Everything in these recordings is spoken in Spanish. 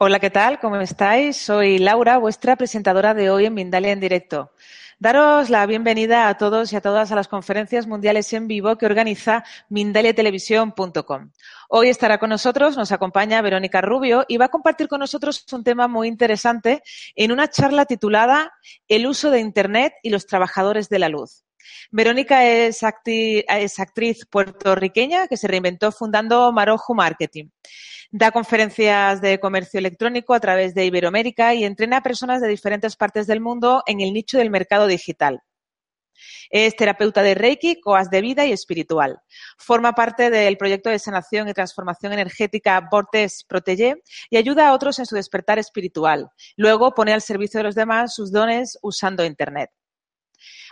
Hola, ¿qué tal? ¿Cómo estáis? Soy Laura, vuestra presentadora de hoy en Mindalia en directo. Daros la bienvenida a todos y a todas a las conferencias mundiales en vivo que organiza mindaliatelevisión.com. Hoy estará con nosotros, nos acompaña Verónica Rubio y va a compartir con nosotros un tema muy interesante en una charla titulada El uso de Internet y los trabajadores de la luz. Verónica es, actriz puertorriqueña que se reinventó fundando Maroju Marketing. Da conferencias de comercio electrónico a través de Iberoamérica y entrena a personas de diferentes partes del mundo en el nicho del mercado digital. Es terapeuta de Reiki, coas de vida y espiritual. Forma parte del proyecto de sanación y transformación energética Vortex Protege y ayuda a otros en su despertar espiritual. Luego pone al servicio de los demás sus dones usando Internet.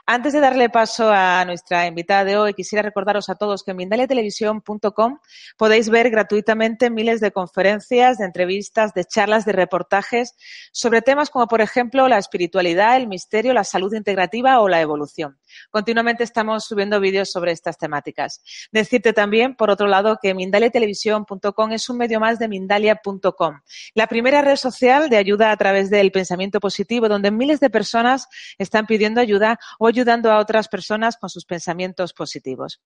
Antes de darle paso a nuestra invitada de hoy, quisiera recordaros a todos que en mindaliatelevisión.com podéis ver gratuitamente miles de conferencias, de entrevistas, de charlas, de reportajes sobre temas como, por ejemplo, la espiritualidad, el misterio, la salud integrativa o la evolución. Continuamente estamos subiendo vídeos sobre estas temáticas. Decirte también, por otro lado, que mindaliatelevisión.com es un medio más de mindalia.com, la primera red social de ayuda a través del pensamiento positivo, donde miles de personas están pidiendo ayuda o ayudando a otras personas con sus pensamientos positivos.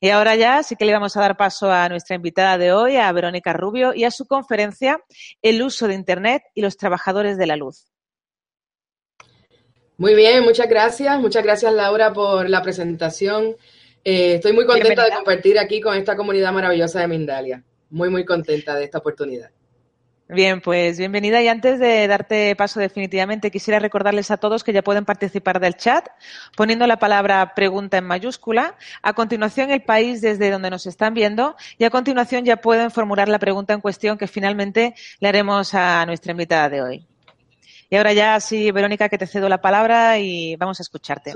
Y ahora ya sí que le vamos a dar paso a nuestra invitada de hoy, a Verónica Rubio, y a su conferencia El uso de Internet y los trabajadores de la luz. Muy bien, muchas gracias. Muchas gracias, Laura, por la presentación. Eh, estoy muy contenta de compartir aquí con esta comunidad maravillosa de Mindalia. Muy, muy contenta de esta oportunidad. Bien, pues bienvenida. Y antes de darte paso definitivamente, quisiera recordarles a todos que ya pueden participar del chat poniendo la palabra pregunta en mayúscula. A continuación, el país desde donde nos están viendo. Y a continuación ya pueden formular la pregunta en cuestión que finalmente le haremos a nuestra invitada de hoy. Y ahora ya sí, Verónica, que te cedo la palabra y vamos a escucharte.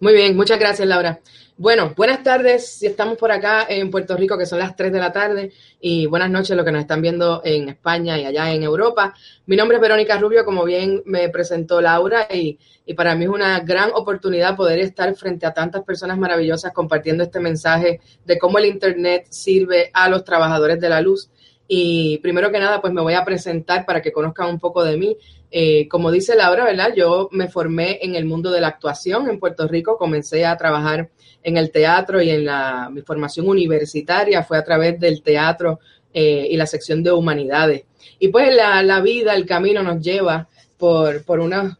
Muy bien, muchas gracias, Laura. Bueno, buenas tardes si estamos por acá en Puerto Rico, que son las 3 de la tarde, y buenas noches los que nos están viendo en España y allá en Europa. Mi nombre es Verónica Rubio, como bien me presentó Laura, y, y para mí es una gran oportunidad poder estar frente a tantas personas maravillosas compartiendo este mensaje de cómo el Internet sirve a los trabajadores de la luz. Y primero que nada, pues me voy a presentar para que conozcan un poco de mí. Eh, como dice Laura, ¿verdad? Yo me formé en el mundo de la actuación en Puerto Rico, comencé a trabajar en el teatro y en la, mi formación universitaria fue a través del teatro eh, y la sección de humanidades. Y pues la, la vida, el camino nos lleva por, por unos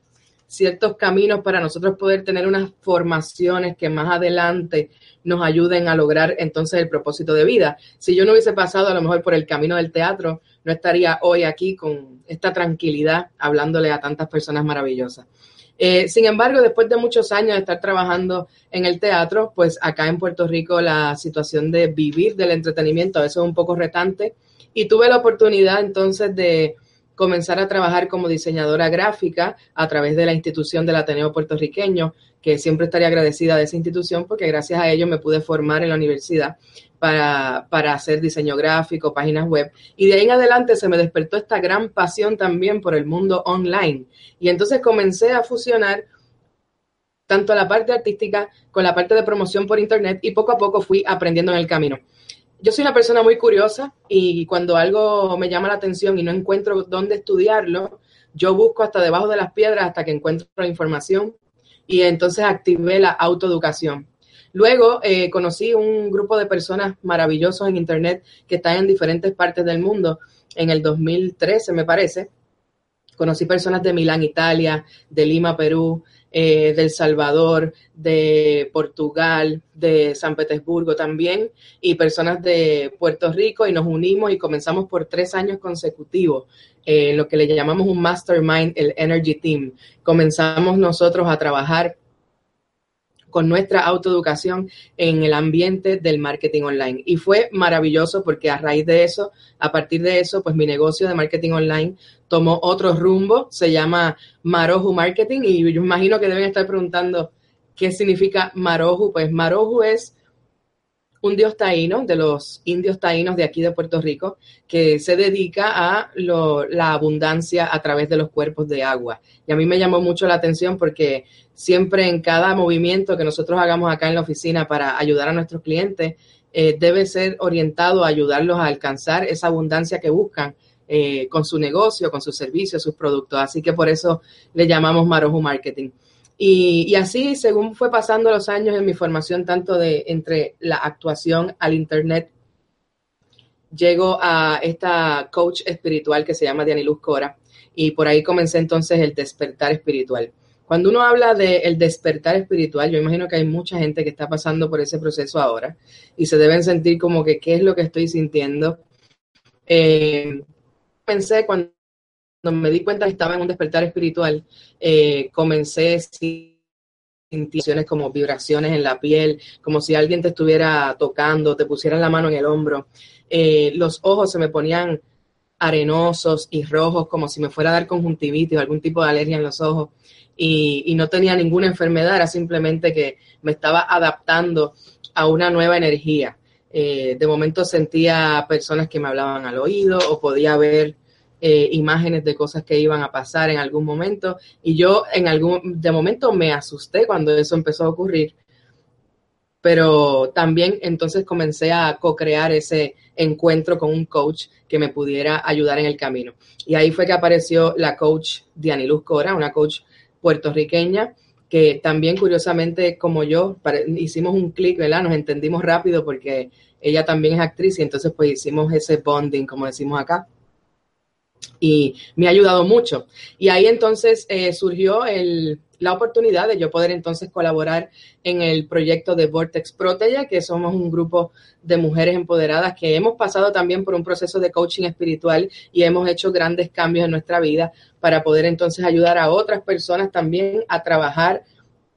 ciertos caminos para nosotros poder tener unas formaciones que más adelante nos ayuden a lograr entonces el propósito de vida. Si yo no hubiese pasado a lo mejor por el camino del teatro, no estaría hoy aquí con esta tranquilidad hablándole a tantas personas maravillosas. Eh, sin embargo, después de muchos años de estar trabajando en el teatro, pues acá en Puerto Rico la situación de vivir del entretenimiento a veces es un poco retante y tuve la oportunidad entonces de comenzar a trabajar como diseñadora gráfica a través de la institución del Ateneo puertorriqueño, que siempre estaría agradecida de esa institución porque gracias a ello me pude formar en la universidad para, para, hacer diseño gráfico, páginas web. Y de ahí en adelante se me despertó esta gran pasión también por el mundo online. Y entonces comencé a fusionar tanto la parte artística con la parte de promoción por internet y poco a poco fui aprendiendo en el camino yo soy una persona muy curiosa y cuando algo me llama la atención y no encuentro dónde estudiarlo, yo busco hasta debajo de las piedras hasta que encuentro la información y entonces activé la autoeducación. Luego eh, conocí un grupo de personas maravillosos en Internet que están en diferentes partes del mundo. En el 2013, me parece, conocí personas de Milán, Italia, de Lima, Perú, eh, del Salvador, de Portugal, de San Petersburgo también, y personas de Puerto Rico, y nos unimos y comenzamos por tres años consecutivos, eh, lo que le llamamos un mastermind, el Energy Team. Comenzamos nosotros a trabajar con nuestra autoeducación en el ambiente del marketing online. Y fue maravilloso porque a raíz de eso, a partir de eso, pues mi negocio de marketing online tomó otro rumbo, se llama Maroju Marketing y yo imagino que deben estar preguntando qué significa Maroju. Pues Maroju es un dios taíno, de los indios taínos de aquí de Puerto Rico, que se dedica a la abundancia a través de los cuerpos de agua. Y a mí me llamó mucho la atención porque siempre en cada movimiento que nosotros hagamos acá en la oficina para ayudar a nuestros clientes, eh, debe ser orientado a ayudarlos a alcanzar esa abundancia que buscan eh, con su negocio, con sus servicios, sus productos. Así que por eso le llamamos Maroju Marketing. Y, así, según fue pasando los años en mi formación, tanto de entre la actuación al Internet, llego a esta coach espiritual que se llama Diani Luz Cora y por ahí comencé entonces el despertar espiritual. Cuando uno habla del despertar espiritual, yo imagino que hay mucha gente que está pasando por ese proceso ahora y se deben sentir como que qué es lo que estoy sintiendo. Eh, pensé cuando cuando me di cuenta que estaba en un despertar espiritual, eh, comencé sensaciones como vibraciones en la piel, como si alguien te estuviera tocando, te pusiera la mano en el hombro. Eh, los ojos se me ponían arenosos y rojos, como si me fuera a dar conjuntivitis o algún tipo de alergia en los ojos. Y, no tenía ninguna enfermedad, era simplemente que me estaba adaptando a una nueva energía. Eh, de momento sentía personas que me hablaban al oído o podía ver eh, imágenes de cosas que iban a pasar en algún momento y yo en algún de momento me asusté cuando eso empezó a ocurrir pero también entonces comencé a co-crear ese encuentro con un coach que me pudiera ayudar en el camino. Y ahí fue que apareció la coach Diani Luz Cora, una coach puertorriqueña, que también curiosamente como yo hicimos un clic, ¿verdad? Nos entendimos rápido porque ella también es actriz y entonces pues hicimos ese bonding, como decimos acá y me ha ayudado mucho. Y ahí entonces eh, surgió la oportunidad de yo poder entonces colaborar en el proyecto de Vortex Protege, que somos un grupo de mujeres empoderadas que hemos pasado también por un proceso de coaching espiritual y hemos hecho grandes cambios en nuestra vida para poder entonces ayudar a otras personas también a trabajar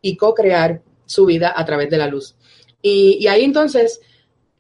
y co-crear su vida a través de la luz. Y, ahí entonces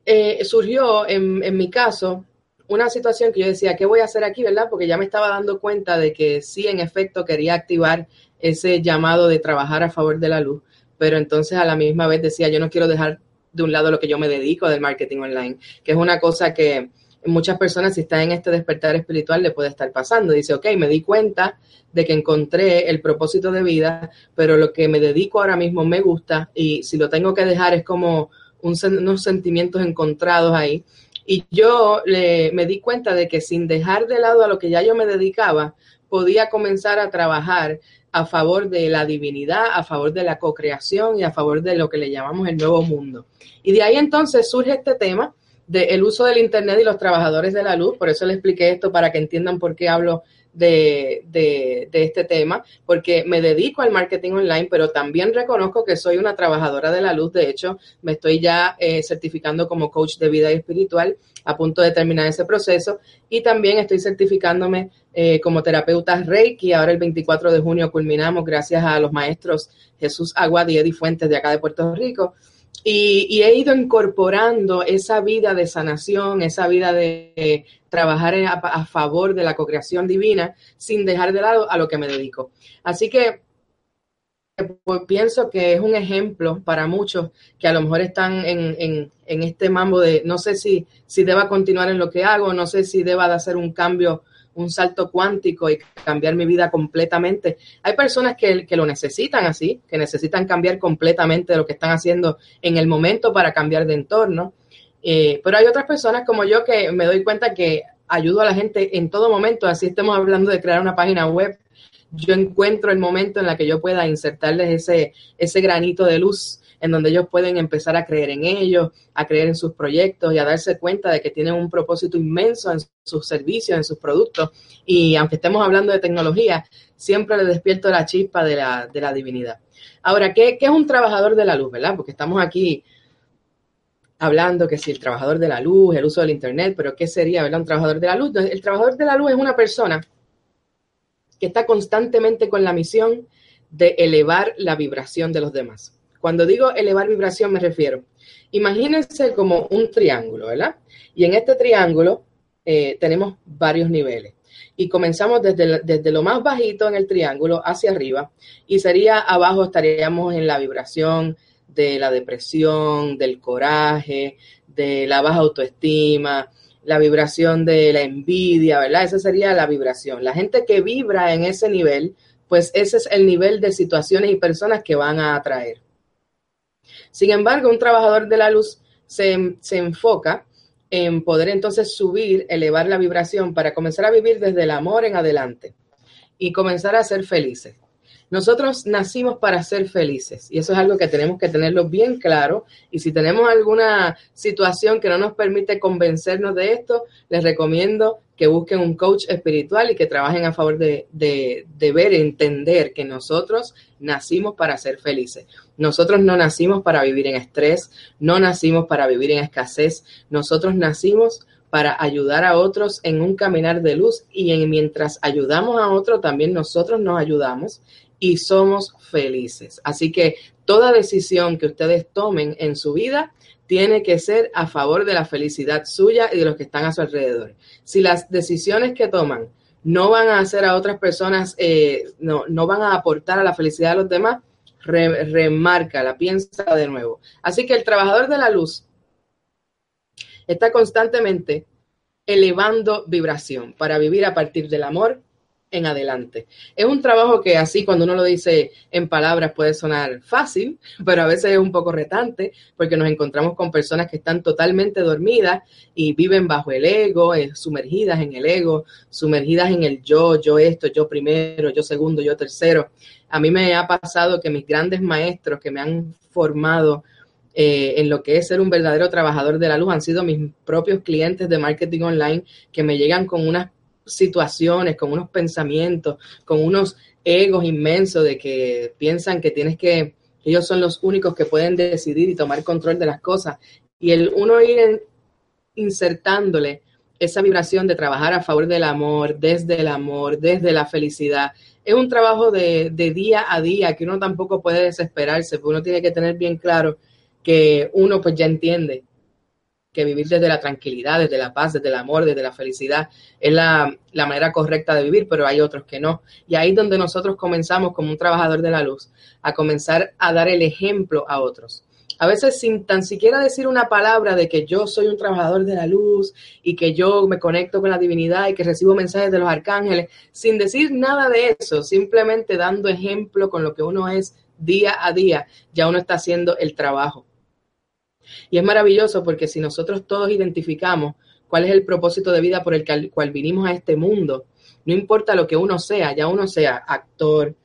eh, surgió en, en mi caso una situación que yo decía, ¿qué voy a hacer aquí, verdad? Porque ya me estaba dando cuenta de que sí, en efecto, quería activar ese llamado de trabajar a favor de la luz, pero entonces a la misma vez decía, yo no quiero dejar de un lado lo que yo me dedico del marketing online, que es una cosa que muchas personas, si están en este despertar espiritual, le puede estar pasando. Dice, ok, me di cuenta de que encontré el propósito de vida, pero lo que me dedico ahora mismo me gusta y si lo tengo que dejar es como unos sentimientos encontrados ahí y yo le, me di cuenta de que sin dejar de lado a lo que ya yo me dedicaba, podía comenzar a trabajar a favor de la divinidad, a favor de la co-creación y a favor de lo que le llamamos el nuevo mundo. Y de ahí entonces surge este tema del uso del Internet y los trabajadores de la luz. Por eso le expliqué esto para que entiendan por qué hablo de, de, este tema, porque me dedico al marketing online, pero también reconozco que soy una trabajadora de la luz. De hecho, me estoy ya eh, certificando como coach de vida espiritual, a punto de terminar ese proceso, y también estoy certificándome eh, como terapeuta Reiki. Ahora el 24 de junio culminamos gracias a los maestros Jesús Aguad y Eddie Fuentes de acá de Puerto Rico. Y, he ido incorporando esa vida de sanación, esa vida de trabajar a, favor de la co-creación divina sin dejar de lado a lo que me dedico. Así que pues, pienso que es un ejemplo para muchos que a lo mejor están en, este mambo de no sé si, si deba continuar en lo que hago, no sé si deba de hacer un cambio un salto cuántico y cambiar mi vida completamente. Hay personas que, lo necesitan así, que necesitan cambiar completamente lo que están haciendo en el momento para cambiar de entorno. Eh, pero hay otras personas como yo que me doy cuenta que ayudo a la gente en todo momento, así estemos hablando de crear una página web. Yo encuentro el momento en la que yo pueda insertarles ese, ese granito de luz en donde ellos pueden empezar a creer en ellos, a creer en sus proyectos y a darse cuenta de que tienen un propósito inmenso en sus servicios, en sus productos. Y aunque estemos hablando de tecnología, siempre les despierto la chispa de la, de la divinidad. Ahora, ¿qué, ¿qué, es un trabajador de la luz, verdad? Porque estamos aquí hablando que si el trabajador de la luz, el uso del Internet, pero ¿qué sería, verdad? Un trabajador de la luz. El trabajador de la luz es una persona que está constantemente con la misión de elevar la vibración de los demás. Cuando digo elevar vibración me refiero, imagínense como un triángulo, ¿verdad? Y en este triángulo eh, tenemos varios niveles. Y comenzamos desde, desde lo más bajito en el triángulo hacia arriba y sería abajo estaríamos en la vibración de la depresión, del coraje, de la baja autoestima, la vibración de la envidia, ¿verdad? Esa sería la vibración. La gente que vibra en ese nivel, pues ese es el nivel de situaciones y personas que van a atraer. Sin embargo, un trabajador de la luz se, enfoca en poder entonces subir, elevar la vibración para comenzar a vivir desde el amor en adelante y comenzar a ser felices. Nosotros nacimos para ser felices y eso es algo que tenemos que tenerlo bien claro y si tenemos alguna situación que no nos permite convencernos de esto, les recomiendo que busquen un coach espiritual y que trabajen a favor de, de, ver, entender que nosotros nacimos para ser felices. Nosotros no nacimos para vivir en estrés, no nacimos para vivir en escasez, nosotros nacimos para ayudar a otros en un caminar de luz y en, mientras ayudamos a otros, también nosotros nos ayudamos y somos felices. Así que toda decisión que ustedes tomen en su vida tiene que ser a favor de la felicidad suya y de los que están a su alrededor. Si las decisiones que toman no van a hacer a otras personas, eh, no, no, van a aportar a la felicidad de los demás, remarca, la piensa de nuevo. Así que el trabajador de la luz está constantemente elevando vibración para vivir a partir del amor, en adelante. Es un trabajo que así cuando uno lo dice en palabras puede sonar fácil, pero a veces es un poco retante porque nos encontramos con personas que están totalmente dormidas y viven bajo el ego, eh, sumergidas en el ego, sumergidas en el yo, yo esto, yo primero, yo segundo, yo tercero. A mí me ha pasado que mis grandes maestros que me han formado eh, en lo que es ser un verdadero trabajador de la luz han sido mis propios clientes de marketing online que me llegan con unas situaciones, con unos pensamientos, con unos egos inmensos de que piensan que tienes que, ellos son los únicos que pueden decidir y tomar control de las cosas. Y el uno ir insertándole esa vibración de trabajar a favor del amor, desde el amor, desde la felicidad, es un trabajo de, de día a día que uno tampoco puede desesperarse, porque uno tiene que tener bien claro que uno pues ya entiende que vivir desde la tranquilidad, desde la paz, desde el amor, desde la felicidad, es la, manera correcta de vivir, pero hay otros que no. Y ahí es donde nosotros comenzamos como un trabajador de la luz, a comenzar a dar el ejemplo a otros. A veces sin tan siquiera decir una palabra de que yo soy un trabajador de la luz y que yo me conecto con la divinidad y que recibo mensajes de los arcángeles, sin decir nada de eso, simplemente dando ejemplo con lo que uno es día a día, ya uno está haciendo el trabajo. Y es maravilloso porque si nosotros todos identificamos cuál es el propósito de vida por el cual vinimos a este mundo, no importa lo que uno sea, ya uno sea actor,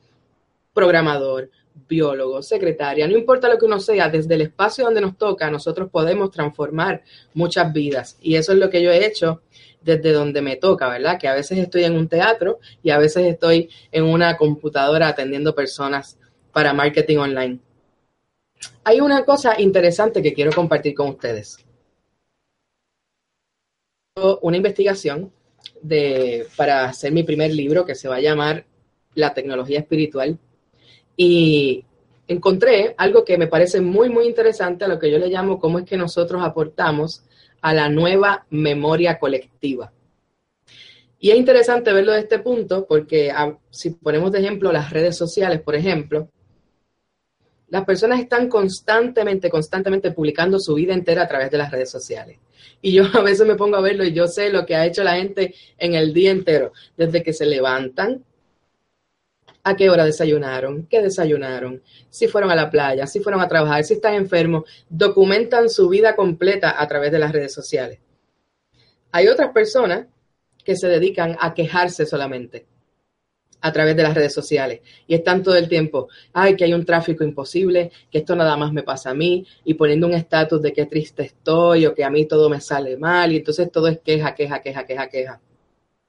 programador, biólogo, secretaria, no importa lo que uno sea, desde el espacio donde nos toca, nosotros podemos transformar muchas vidas. Y eso es lo que yo he hecho desde donde me toca, ¿verdad? Que a veces estoy en un teatro y a veces estoy en una computadora atendiendo personas para marketing online. Hay una cosa interesante que quiero compartir con ustedes. Una investigación para hacer mi primer libro que se va a llamar La tecnología espiritual. Y encontré algo que me parece muy, muy interesante a lo que yo le llamo cómo es que nosotros aportamos a la nueva memoria colectiva. Y es interesante verlo de este punto porque si ponemos de ejemplo las redes sociales, por ejemplo, las personas están constantemente, constantemente publicando su vida entera a través de las redes sociales. Y yo a veces me pongo a verlo y yo sé lo que ha hecho la gente en el día entero, desde que se levantan, a qué hora desayunaron, qué desayunaron, si fueron a la playa, si fueron a trabajar, si están enfermos, documentan su vida completa a través de las redes sociales. Hay otras personas que se dedican a quejarse solamente a través de las redes sociales y están todo el tiempo, ay, que hay un tráfico imposible, que esto nada más me pasa a mí y poniendo un estatus de qué triste estoy o que a mí todo me sale mal y entonces todo es queja, queja, queja, queja, queja.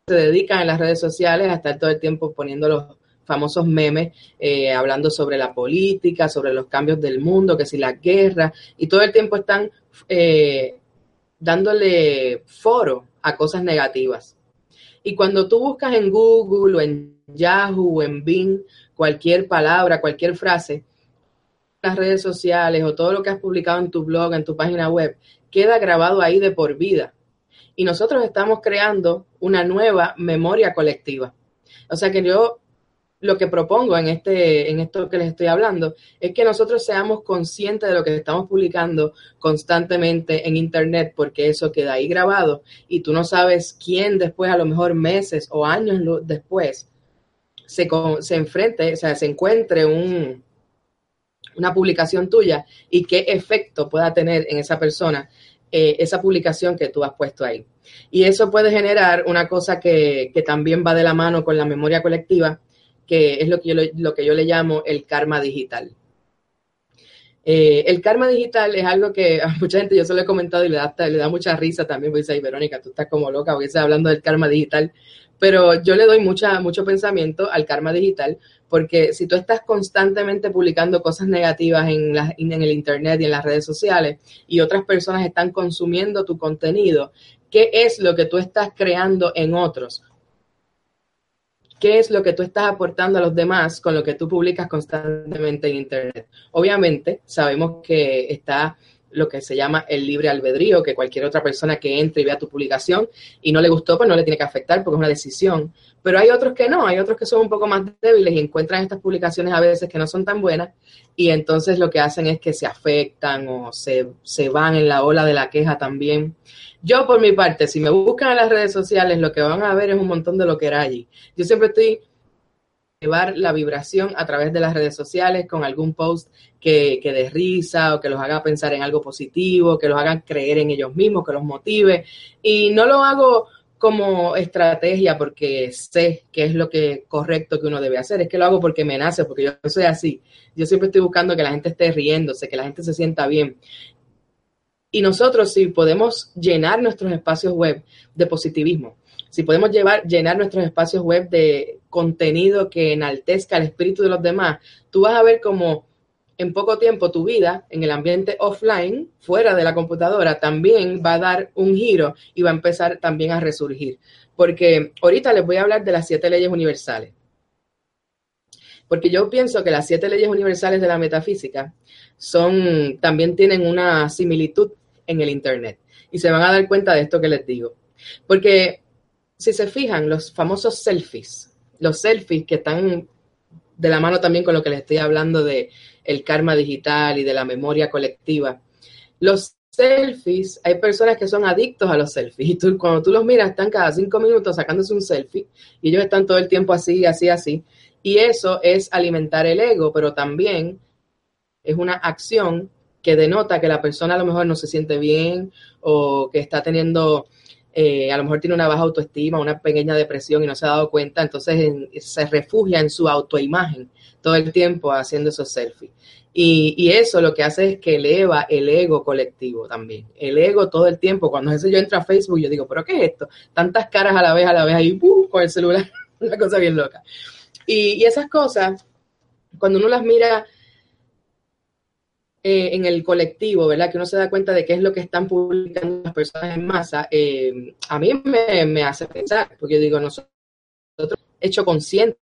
Se dedican en las redes sociales a estar todo el tiempo poniendo los famosos memes, eh, hablando sobre la política, sobre los cambios del mundo, que si la guerra, y todo el tiempo están eh, dándole foro a cosas negativas. Y cuando tú buscas en Google o en Yahoo, en Bing, cualquier palabra, cualquier frase, las redes sociales o todo lo que has publicado en tu blog, en tu página web, queda grabado ahí de por vida. Y nosotros estamos creando una nueva memoria colectiva. O sea que yo lo que propongo en, este, en esto que les estoy hablando es que nosotros seamos conscientes de lo que estamos publicando constantemente en Internet, porque eso queda ahí grabado y tú no sabes quién después, a lo mejor meses o años después, se, se enfrente, o sea, se encuentre un, una publicación tuya y qué efecto pueda tener en esa persona eh, esa publicación que tú has puesto ahí. Y eso puede generar una cosa que, también va de la mano con la memoria colectiva, que es lo que yo, lo que yo le llamo el karma digital. Eh, el karma digital es algo que a mucha gente yo se lo he comentado y le da, le da mucha risa también, porque dice, Verónica, tú estás como loca porque estás hablando del karma digital. Pero yo le doy mucha, mucho pensamiento al karma digital, porque si tú estás constantemente publicando cosas negativas en, en el Internet y en las redes sociales y otras personas están consumiendo tu contenido, ¿qué es lo que tú estás creando en otros? qué es lo que tú estás aportando a los demás con lo que tú publicas constantemente en Internet. Obviamente, sabemos que está lo que se llama el libre albedrío, que cualquier otra persona que entre y vea tu publicación y no le gustó, pues no le tiene que afectar porque es una decisión. Pero hay otros que no, hay otros que son un poco más débiles y encuentran estas publicaciones a veces que no son tan buenas y entonces lo que hacen es que se afectan o se, se van en la ola de la queja también. Yo, por mi parte, si me buscan en las redes sociales, lo que van a ver es un montón de lo que era allí. Yo siempre estoy llevar la vibración a través de las redes sociales con algún post que, que dé risa o que los haga pensar en algo positivo, que los hagan creer en ellos mismos, que los motive. Y no lo hago como estrategia porque sé que es lo que correcto que uno debe hacer, es que lo hago porque me nace, porque yo soy así. Yo siempre estoy buscando que la gente esté riéndose, que la gente se sienta bien. Y nosotros si podemos llenar nuestros espacios web de positivismo, si podemos llevar, llenar nuestros espacios web de contenido que enaltezca el espíritu de los demás, tú vas a ver como en poco tiempo tu vida en el ambiente offline, fuera de la computadora, también va a dar un giro y va a empezar también a resurgir. Porque ahorita les voy a hablar de las siete leyes universales. Porque yo pienso que las siete leyes universales de la metafísica son, también tienen una similitud en el Internet. Y se van a dar cuenta de esto que les digo. Porque si se fijan, los famosos selfies, los selfies que están de la mano también con lo que les estoy hablando de el karma digital y de la memoria colectiva. Los selfies, hay personas que son adictos a los selfies y tú, cuando tú los miras están cada cinco minutos sacándose un selfie y ellos están todo el tiempo así, así, así. Y eso es alimentar el ego, pero también es una acción que denota que la persona a lo mejor no se siente bien o que está teniendo, eh, a lo mejor tiene una baja autoestima, una pequeña depresión y no se ha dado cuenta, entonces se refugia en su autoimagen todo el tiempo haciendo esos selfies. Y, eso lo que hace es que eleva el ego colectivo también. El ego todo el tiempo. Cuando ese yo entro a Facebook, yo digo, ¿pero qué es esto? Tantas caras a la vez, a la vez, ahí ¡pum! con el celular. Una cosa bien loca. Y, y esas cosas, cuando uno las mira eh, en el colectivo, ¿verdad? Que uno se da cuenta de qué es lo que están publicando las personas en masa, eh, a mí me, hace pensar, porque yo digo, nosotros, hecho conscientes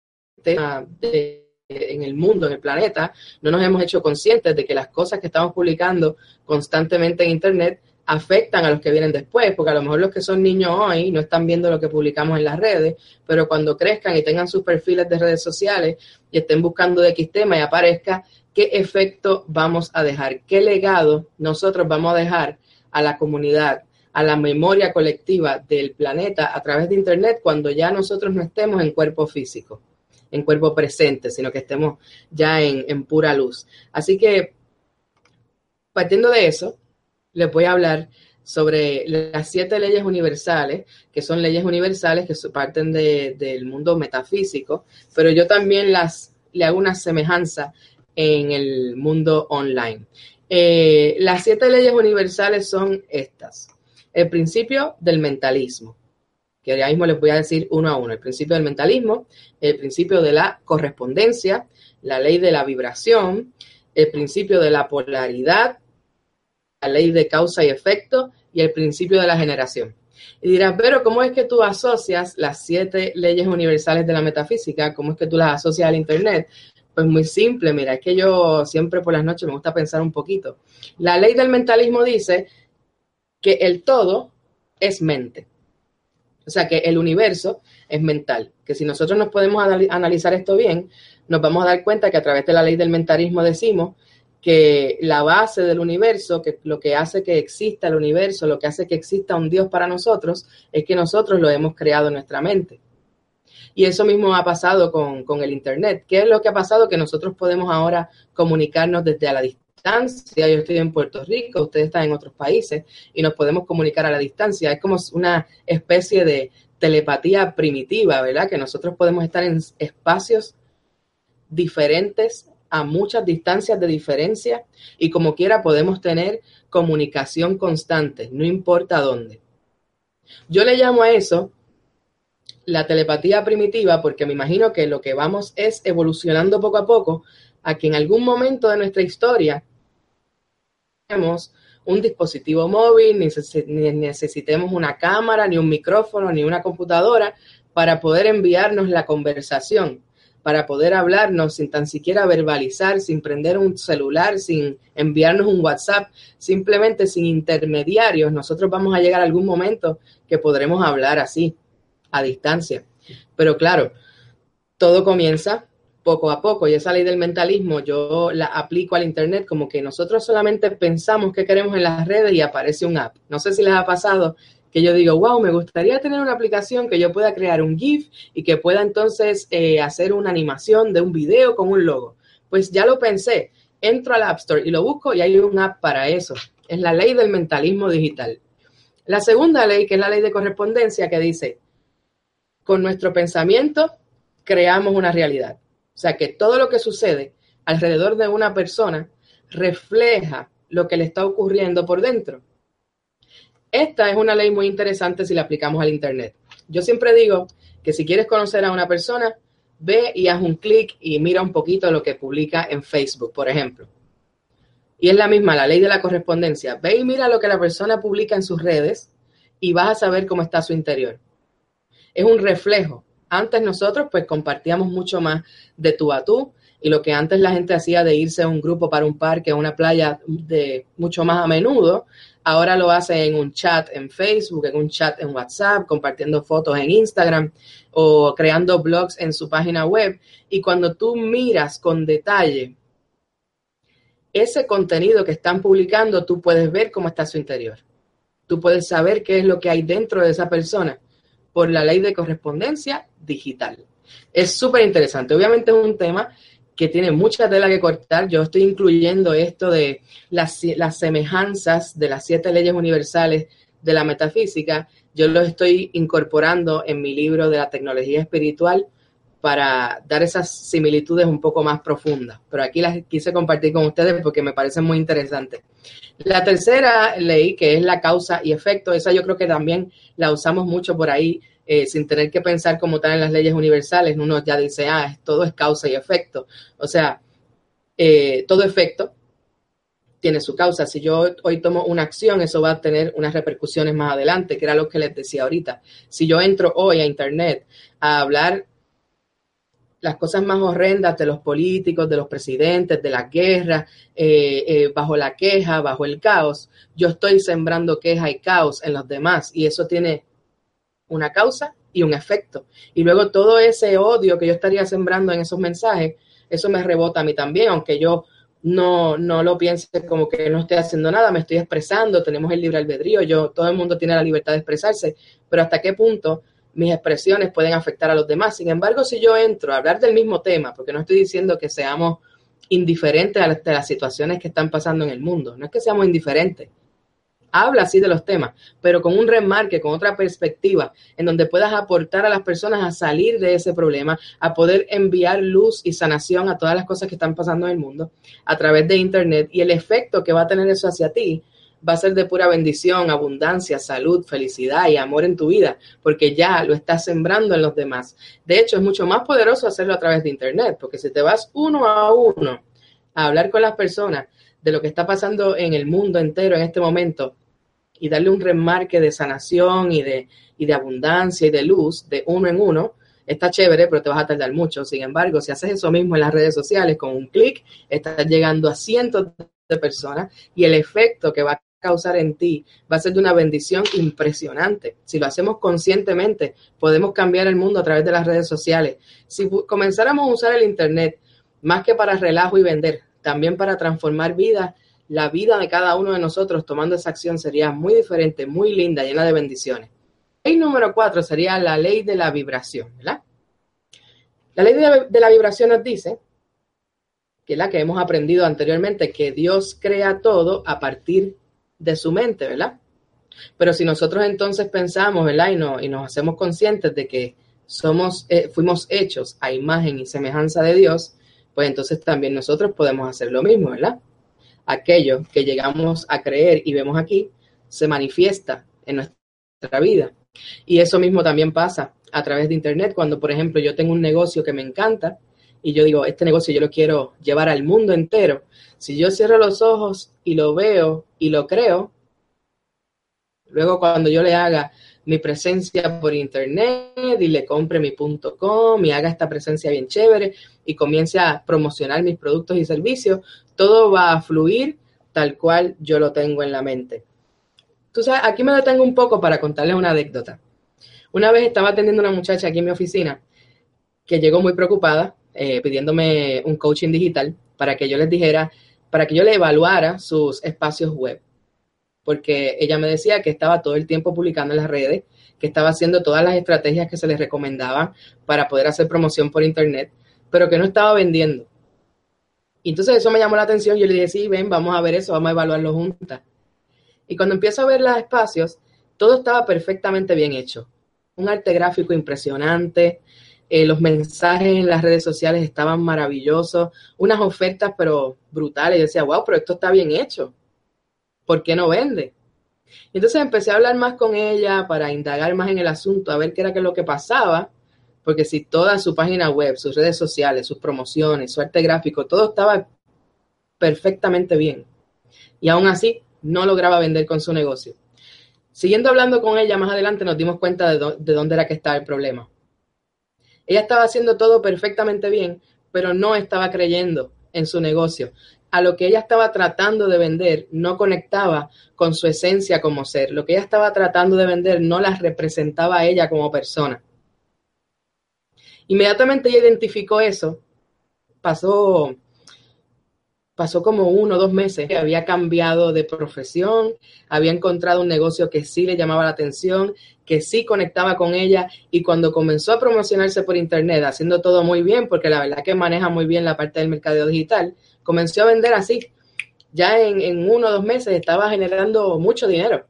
en el mundo, en el planeta, no nos hemos hecho conscientes de que las cosas que estamos publicando constantemente en Internet afectan a los que vienen después, porque a lo mejor los que son niños hoy no están viendo lo que publicamos en las redes, pero cuando crezcan y tengan sus perfiles de redes sociales y estén buscando de X tema y aparezca, qué efecto vamos a dejar, qué legado nosotros vamos a dejar a la comunidad, a la memoria colectiva del planeta a través de Internet cuando ya nosotros no estemos en cuerpo físico, en cuerpo presente, sino que estemos ya en, pura luz. Así que, partiendo de eso, les voy a hablar sobre las siete leyes universales, que son leyes universales que parten del mundo metafísico, pero yo también las le hago una semejanza en el mundo online. Eh, las siete leyes universales son estas. El principio del mentalismo, que ahora mismo les voy a decir uno a uno. El principio del mentalismo, el principio de la correspondencia, la ley de la vibración, el principio de la polaridad, la ley de causa y efecto y el principio de la generación. Y dirás, pero ¿cómo es que tú asocias las siete leyes universales de la metafísica? ¿Cómo es que tú las asocias al Internet? Pues muy simple, mira, es que yo siempre por las noches me gusta pensar un poquito. La ley del mentalismo dice que el todo es mente. O sea, que el universo es mental. Que si nosotros nos podemos analizar esto bien, nos vamos a dar cuenta que a través de la ley del mentalismo decimos que la base del universo, que lo que hace que exista el universo, lo que hace que exista un Dios para nosotros, es que nosotros lo hemos creado en nuestra mente. Y eso mismo ha pasado con, el Internet. ¿Qué es lo que ha pasado? Que nosotros podemos ahora comunicarnos desde a la distancia distancia, yo estoy en Puerto Rico, ustedes están en otros países y nos podemos comunicar a la distancia. Es como una especie de telepatía primitiva, ¿verdad? Que nosotros podemos estar en espacios diferentes a muchas distancias de diferencia y como quiera podemos tener comunicación constante, no importa dónde. Yo le llamo a eso la telepatía primitiva porque me imagino que lo que vamos es evolucionando poco a poco a que en algún momento de nuestra historia tenemos un dispositivo móvil, ni necesitemos una cámara, ni un micrófono, ni una computadora para poder enviarnos la conversación, para poder hablarnos sin tan siquiera verbalizar, sin prender un celular, sin enviarnos un WhatsApp, simplemente sin intermediarios. Nosotros vamos a llegar a algún momento que podremos hablar así, a distancia. Pero claro, todo comienza poco a poco y esa ley del mentalismo yo la aplico al Internet como que nosotros solamente pensamos que queremos en las redes y aparece un app. No sé si les ha pasado que yo digo, wow, me gustaría tener una aplicación que yo pueda crear un GIF y que pueda entonces eh, hacer una animación de un video con un logo. Pues ya lo pensé, entro al App Store y lo busco y hay un app para eso. Es la ley del mentalismo digital. La segunda ley, que es la ley de correspondencia, que dice, con nuestro pensamiento creamos una realidad. O sea que todo lo que sucede alrededor de una persona refleja lo que le está ocurriendo por dentro. Esta es una ley muy interesante si la aplicamos al Internet. Yo siempre digo que si quieres conocer a una persona, ve y haz un clic y mira un poquito lo que publica en Facebook, por ejemplo. Y es la misma, la ley de la correspondencia. Ve y mira lo que la persona publica en sus redes y vas a saber cómo está su interior es un reflejo. Antes nosotros pues compartíamos mucho más de tú a tú y lo que antes la gente hacía de irse a un grupo para un parque, a una playa de mucho más a menudo, ahora lo hace en un chat en Facebook, en un chat en WhatsApp, compartiendo fotos en Instagram o creando blogs en su página web. Y cuando tú miras con detalle ese contenido que están publicando, tú puedes ver cómo está su interior. Tú puedes saber qué es lo que hay dentro de esa persona por la ley de correspondencia digital. Es súper interesante. Obviamente es un tema que tiene mucha tela que cortar. Yo estoy incluyendo esto de las, las semejanzas de las siete leyes universales de la metafísica. Yo lo estoy incorporando en mi libro de la tecnología espiritual para dar esas similitudes un poco más profundas. Pero aquí las quise compartir con ustedes porque me parecen muy interesantes. La tercera ley, que es la causa y efecto, esa yo creo que también la usamos mucho por ahí, eh, sin tener que pensar como tal en las leyes universales. Uno ya dice, ah, todo es causa y efecto. O sea, eh, todo efecto tiene su causa. Si yo hoy tomo una acción, eso va a tener unas repercusiones más adelante, que era lo que les decía ahorita. Si yo entro hoy a Internet a hablar las cosas más horrendas de los políticos, de los presidentes, de las guerras, eh, eh, bajo la queja, bajo el caos, yo estoy sembrando queja y caos en los demás y eso tiene una causa y un efecto. Y luego todo ese odio que yo estaría sembrando en esos mensajes, eso me rebota a mí también, aunque yo no, no lo piense como que no estoy haciendo nada, me estoy expresando, tenemos el libre albedrío, yo, todo el mundo tiene la libertad de expresarse, pero hasta qué punto mis expresiones pueden afectar a los demás. Sin embargo, si yo entro a hablar del mismo tema, porque no estoy diciendo que seamos indiferentes a las, situaciones que están pasando en el mundo, no es que seamos indiferentes, habla así de los temas, pero con un remarque, con otra perspectiva, en donde puedas aportar a las personas a salir de ese problema, a poder enviar luz y sanación a todas las cosas que están pasando en el mundo a través de Internet y el efecto que va a tener eso hacia ti va a ser de pura bendición, abundancia, salud, felicidad y amor en tu vida, porque ya lo estás sembrando en los demás. De hecho, es mucho más poderoso hacerlo a través de Internet, porque si te vas uno a uno a hablar con las personas de lo que está pasando en el mundo entero en este momento y darle un remarque de sanación y de, y de abundancia y de luz de uno en uno, está chévere, pero te vas a tardar mucho. Sin embargo, si haces eso mismo en las redes sociales con un clic, estás llegando a cientos de personas y el efecto que va a causar en ti va a ser de una bendición impresionante. Si lo hacemos conscientemente, podemos cambiar el mundo a través de las redes sociales. Si comenzáramos a usar el Internet más que para relajo y vender, también para transformar vidas, la vida de cada uno de nosotros tomando esa acción sería muy diferente, muy linda, llena de bendiciones. Ley número cuatro sería la ley de la vibración. La ley de la, de la vibración nos dice que es la que hemos aprendido anteriormente, que Dios crea todo a partir de su mente, ¿verdad? Pero si nosotros entonces pensamos, ¿verdad? Y, y nos hacemos conscientes de que somos, eh, fuimos hechos a imagen y semejanza de Dios, pues entonces también nosotros podemos hacer lo mismo, ¿verdad? Aquello que llegamos a creer y vemos aquí se manifiesta en nuestra vida. Y eso mismo también pasa a través de Internet, cuando por ejemplo yo tengo un negocio que me encanta y yo digo, este negocio yo lo quiero llevar al mundo entero. Si yo cierro los ojos y lo veo y lo creo, luego cuando yo le haga mi presencia por internet y le compre mi punto .com y haga esta presencia bien chévere y comience a promocionar mis productos y servicios, todo va a fluir tal cual yo lo tengo en la mente. Tú sabes, aquí me detengo un poco para contarles una anécdota. Una vez estaba atendiendo a una muchacha aquí en mi oficina que llegó muy preocupada eh, pidiéndome un coaching digital para que yo les dijera, para que yo le evaluara sus espacios web. Porque ella me decía que estaba todo el tiempo publicando en las redes, que estaba haciendo todas las estrategias que se les recomendaban para poder hacer promoción por internet, pero que no estaba vendiendo. Entonces eso me llamó la atención. Yo le dije, sí, ven, vamos a ver eso, vamos a evaluarlo juntas. Y cuando empiezo a ver los espacios, todo estaba perfectamente bien hecho. Un arte gráfico impresionante, eh, los mensajes en las redes sociales estaban maravillosos, unas ofertas pero brutales. Yo decía, wow, pero esto está bien hecho. ¿Por qué no vende? Y entonces empecé a hablar más con ella para indagar más en el asunto, a ver qué era lo que pasaba, porque si toda su página web, sus redes sociales, sus promociones, su arte gráfico, todo estaba perfectamente bien. Y aún así no lograba vender con su negocio. Siguiendo hablando con ella más adelante nos dimos cuenta de dónde era que estaba el problema. Ella estaba haciendo todo perfectamente bien, pero no estaba creyendo en su negocio. A lo que ella estaba tratando de vender no conectaba con su esencia como ser. Lo que ella estaba tratando de vender no la representaba a ella como persona. Inmediatamente ella identificó eso. Pasó pasó como uno o dos meses, había cambiado de profesión, había encontrado un negocio que sí le llamaba la atención, que sí conectaba con ella y cuando comenzó a promocionarse por internet, haciendo todo muy bien, porque la verdad que maneja muy bien la parte del mercado digital, comenzó a vender así. Ya en, en uno o dos meses estaba generando mucho dinero.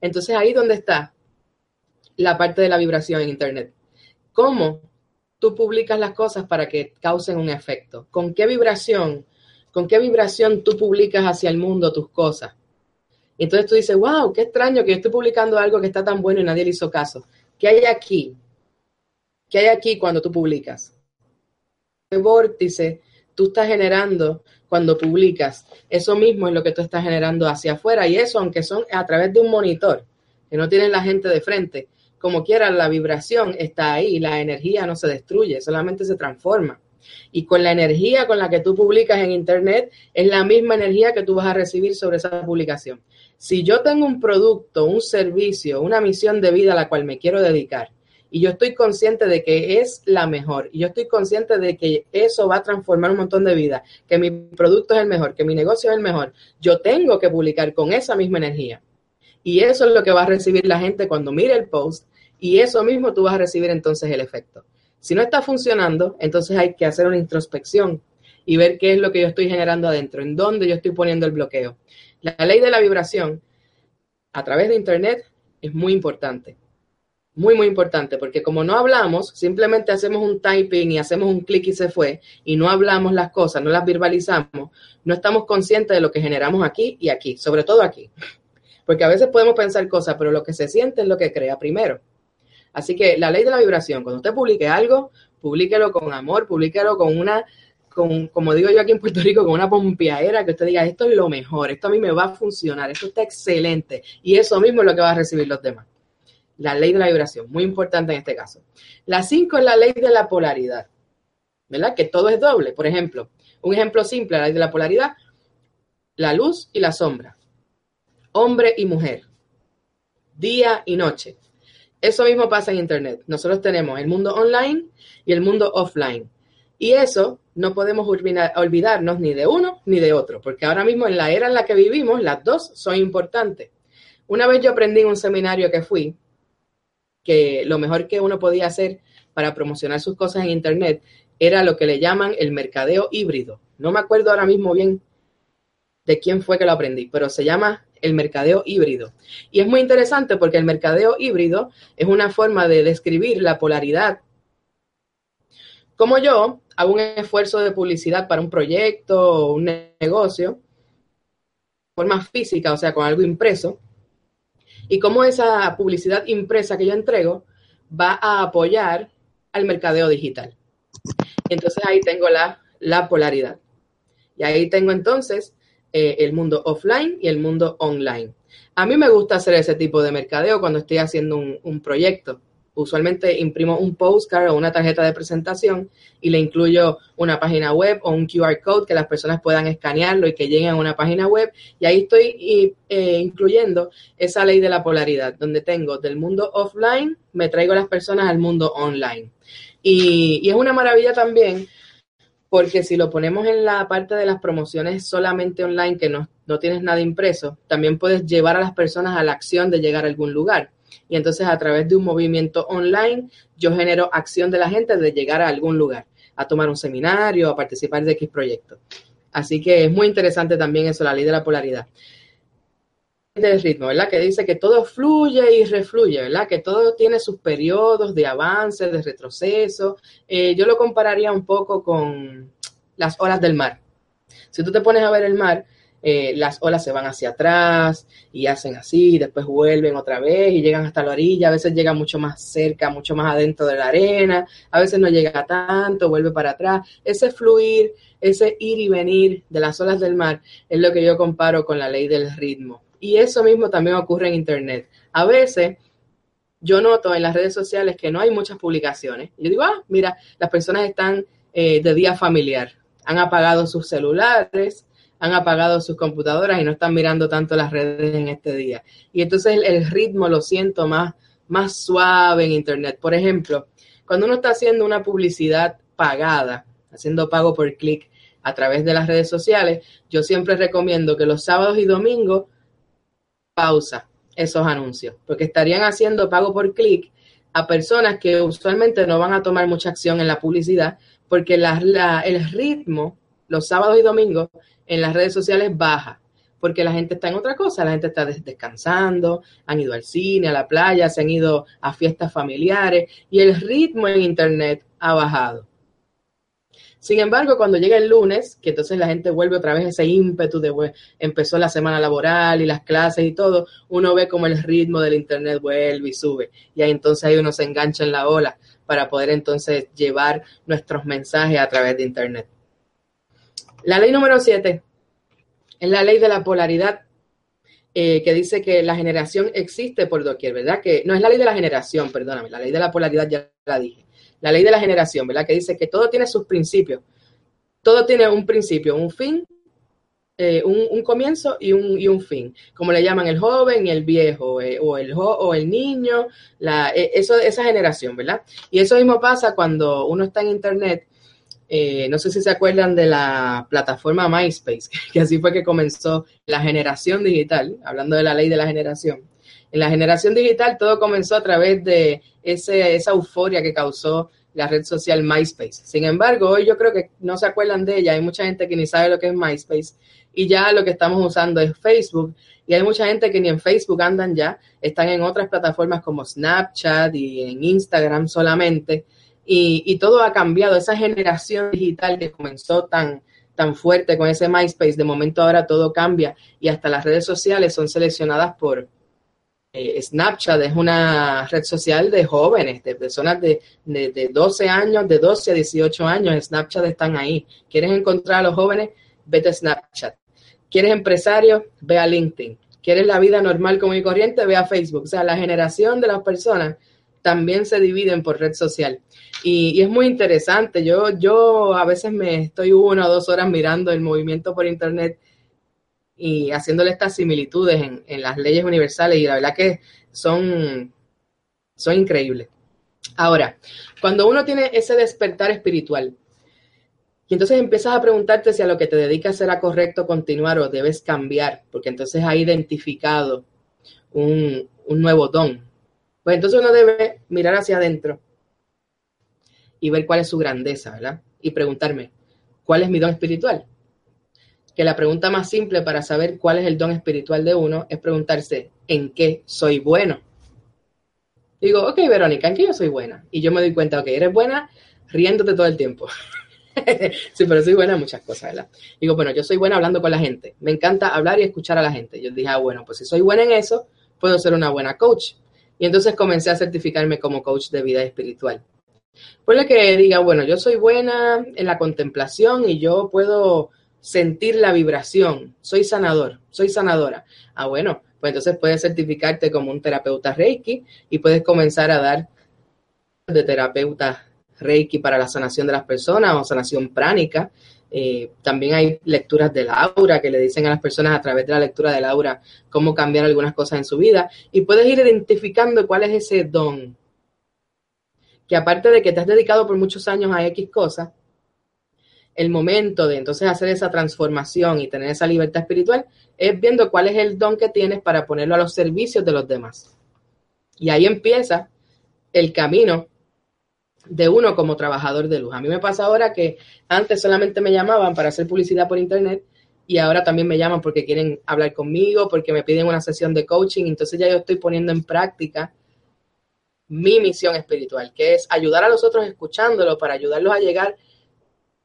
Entonces ahí donde está la parte de la vibración en internet. ¿Cómo tú publicas las cosas para que causen un efecto? ¿Con qué vibración? con qué vibración tú publicas hacia el mundo tus cosas. Entonces tú dices, wow, qué extraño que yo estoy publicando algo que está tan bueno y nadie le hizo caso. ¿Qué hay aquí? ¿Qué hay aquí cuando tú publicas? ¿Qué vórtice tú estás generando cuando publicas? Eso mismo es lo que tú estás generando hacia afuera. Y eso, aunque son a través de un monitor, que no tienen la gente de frente, como quiera, la vibración está ahí, la energía no se destruye, solamente se transforma. Y con la energía con la que tú publicas en Internet, es la misma energía que tú vas a recibir sobre esa publicación. Si yo tengo un producto, un servicio, una misión de vida a la cual me quiero dedicar, y yo estoy consciente de que es la mejor, y yo estoy consciente de que eso va a transformar un montón de vidas, que mi producto es el mejor, que mi negocio es el mejor, yo tengo que publicar con esa misma energía. Y eso es lo que va a recibir la gente cuando mire el post, y eso mismo tú vas a recibir entonces el efecto. Si no está funcionando, entonces hay que hacer una introspección y ver qué es lo que yo estoy generando adentro, en dónde yo estoy poniendo el bloqueo. La ley de la vibración a través de Internet es muy importante. Muy, muy importante, porque como no hablamos, simplemente hacemos un typing y hacemos un clic y se fue, y no hablamos las cosas, no las verbalizamos, no estamos conscientes de lo que generamos aquí y aquí, sobre todo aquí. Porque a veces podemos pensar cosas, pero lo que se siente es lo que crea primero. Así que la ley de la vibración, cuando usted publique algo, publíquelo con amor, publíquelo con una, con, como digo yo aquí en Puerto Rico, con una pompeadera que usted diga, esto es lo mejor, esto a mí me va a funcionar, esto está excelente. Y eso mismo es lo que va a recibir los demás. La ley de la vibración, muy importante en este caso. La cinco es la ley de la polaridad, ¿verdad? Que todo es doble. Por ejemplo, un ejemplo simple, la ley de la polaridad, la luz y la sombra, hombre y mujer, día y noche. Eso mismo pasa en Internet. Nosotros tenemos el mundo online y el mundo offline. Y eso no podemos olvidarnos ni de uno ni de otro, porque ahora mismo en la era en la que vivimos, las dos son importantes. Una vez yo aprendí en un seminario que fui que lo mejor que uno podía hacer para promocionar sus cosas en Internet era lo que le llaman el mercadeo híbrido. No me acuerdo ahora mismo bien de quién fue que lo aprendí, pero se llama el mercadeo híbrido. Y es muy interesante porque el mercadeo híbrido es una forma de describir la polaridad. Como yo hago un esfuerzo de publicidad para un proyecto o un negocio, de forma física, o sea, con algo impreso, y cómo esa publicidad impresa que yo entrego va a apoyar al mercadeo digital. Entonces ahí tengo la, la polaridad. Y ahí tengo entonces eh, el mundo offline y el mundo online. A mí me gusta hacer ese tipo de mercadeo cuando estoy haciendo un, proyecto. Usualmente imprimo un postcard o una tarjeta de presentación y le incluyo una página web o un QR code que las personas puedan escanearlo y que lleguen a una página web. Y ahí estoy eh, incluyendo esa ley de la polaridad, donde tengo del mundo offline, me traigo a las personas al mundo online. Y, y es una maravilla también porque si lo ponemos en la parte de las promociones solamente online, que no, tienes nada impreso, también puedes llevar a las personas a la acción de llegar a algún lugar. Y entonces a través de un movimiento online, yo genero acción de la gente de llegar a algún lugar, a tomar un seminario, a participar de X proyecto. Así que es muy interesante también eso, la ley de la polaridad del ritmo, ¿verdad? Que dice que todo fluye y refluye, ¿verdad? Que todo tiene sus periodos de avance, de retroceso. Eh, yo lo compararía un poco con las olas del mar. Si tú te pones a ver el mar, eh, las olas se van hacia atrás y hacen así, después vuelven otra vez y llegan hasta la orilla, a veces llega mucho más cerca, mucho más adentro de la arena, a veces no llega tanto, vuelve para atrás. Ese fluir, ese ir y venir de las olas del mar es lo que yo comparo con la ley del ritmo. Y eso mismo también ocurre en Internet. A veces yo noto en las redes sociales que no hay muchas publicaciones. Yo digo, ah, mira, las personas están eh, de día familiar, han apagado sus celulares, han apagado sus computadoras y no están mirando tanto las redes en este día. Y entonces el, ritmo lo siento más, más suave en Internet. Por ejemplo, cuando uno está haciendo una publicidad pagada, haciendo pago por clic a través de las redes sociales, yo siempre recomiendo que los sábados y domingos pausa esos anuncios, porque estarían haciendo pago por clic a personas que usualmente no van a tomar mucha acción en la publicidad, porque el ritmo los sábados y domingos en las redes sociales baja, porque la gente está en otra cosa, la gente está descansando, han ido al cine, a la playa, se han ido a fiestas familiares y el ritmo en Internet ha bajado. Sin embargo, cuando llega el lunes, que entonces la gente vuelve otra vez ese ímpetu de bueno, empezó la semana laboral y las clases y todo, uno ve como el ritmo del internet vuelve y sube. Y ahí entonces ahí uno se engancha en la ola para poder entonces llevar nuestros mensajes a través de internet. La ley número siete es la ley de la polaridad eh, que dice que la generación existe por doquier, ¿verdad? Que no es la ley de la generación, perdóname, la ley de la polaridad ya la dije la ley de la generación, ¿verdad? Que dice que todo tiene sus principios. Todo tiene un principio, un fin, eh, un, comienzo y un, y un, fin, como le llaman el joven y el viejo, eh, o, el o el niño, la, eso, esa generación, ¿verdad? Y eso mismo pasa cuando uno está en Internet. No sé si se acuerdan de la plataforma MySpace, que así fue que comenzó la generación digital, hablando de la ley de la generación. En la generación digital todo comenzó a través de ese, esa euforia que causó la red social MySpace. Sin embargo, hoy yo creo que no se acuerdan de ella. Hay mucha gente que ni sabe lo que es MySpace y ya lo que estamos usando es Facebook. Y hay mucha gente que ni en Facebook andan ya, están en otras plataformas como Snapchat y en Instagram solamente. Y, y todo ha cambiado. Esa generación digital que comenzó tan, tan fuerte con ese MySpace, de momento ahora todo cambia y hasta las redes sociales son seleccionadas por, eh, Snapchat es una red social de jóvenes, de personas de, de, 12 años, de 12 a 18 años. Snapchat están ahí. ¿Quieres encontrar a los jóvenes? Vete a Snapchat. ¿Quieres empresario? Ve a LinkedIn. ¿Quieres la vida normal como y corriente? Ve a Facebook. O sea, la generación de las personas también se dividen por red social. Y, es muy interesante. Yo, yo a veces me estoy una o dos horas mirando el movimiento por internet y haciéndole estas similitudes en, las leyes universales y la verdad que son, son increíbles. Ahora, cuando uno tiene ese despertar espiritual, y entonces empiezas a preguntarte si a lo que te dedicas será correcto continuar o debes cambiar, porque entonces has identificado un, un nuevo don. Pues entonces uno debe mirar hacia adentro y ver cuál es su grandeza, ¿verdad? Y preguntarme, ¿cuál es mi don espiritual? Que la pregunta más simple para saber cuál es el don espiritual de uno es preguntarse, ¿en qué soy bueno? Digo, ok, Verónica, ¿en qué yo soy buena? Y yo me doy cuenta, ok, eres buena riéndote todo el tiempo. sí, pero soy buena en muchas cosas, ¿verdad? Digo, bueno, yo soy buena hablando con la gente. Me encanta hablar y escuchar a la gente. Yo dije, ah, bueno, pues si soy buena en eso, puedo ser una buena coach. Y entonces comencé a certificarme como coach de vida espiritual. Puede que diga, bueno, yo soy buena en la contemplación y yo puedo sentir la vibración. Soy sanador, soy sanadora. Ah, bueno, pues entonces puedes certificarte como un terapeuta Reiki y puedes comenzar a dar de terapeuta Reiki para la sanación de las personas o sanación pránica. Eh, también hay lecturas de Laura que le dicen a las personas a través de la lectura de Laura cómo cambiar algunas cosas en su vida y puedes ir identificando cuál es ese don. Aparte de que te has dedicado por muchos años a X cosas, el momento de entonces hacer esa transformación y tener esa libertad espiritual es viendo cuál es el don que tienes para ponerlo a los servicios de los demás. Y ahí empieza el camino de uno como trabajador de luz. A mí me pasa ahora que antes solamente me llamaban para hacer publicidad por internet y ahora también me llaman porque quieren hablar conmigo, porque me piden una sesión de coaching. Entonces ya yo estoy poniendo en práctica mi misión espiritual, que es ayudar a los otros escuchándolo para ayudarlos a llegar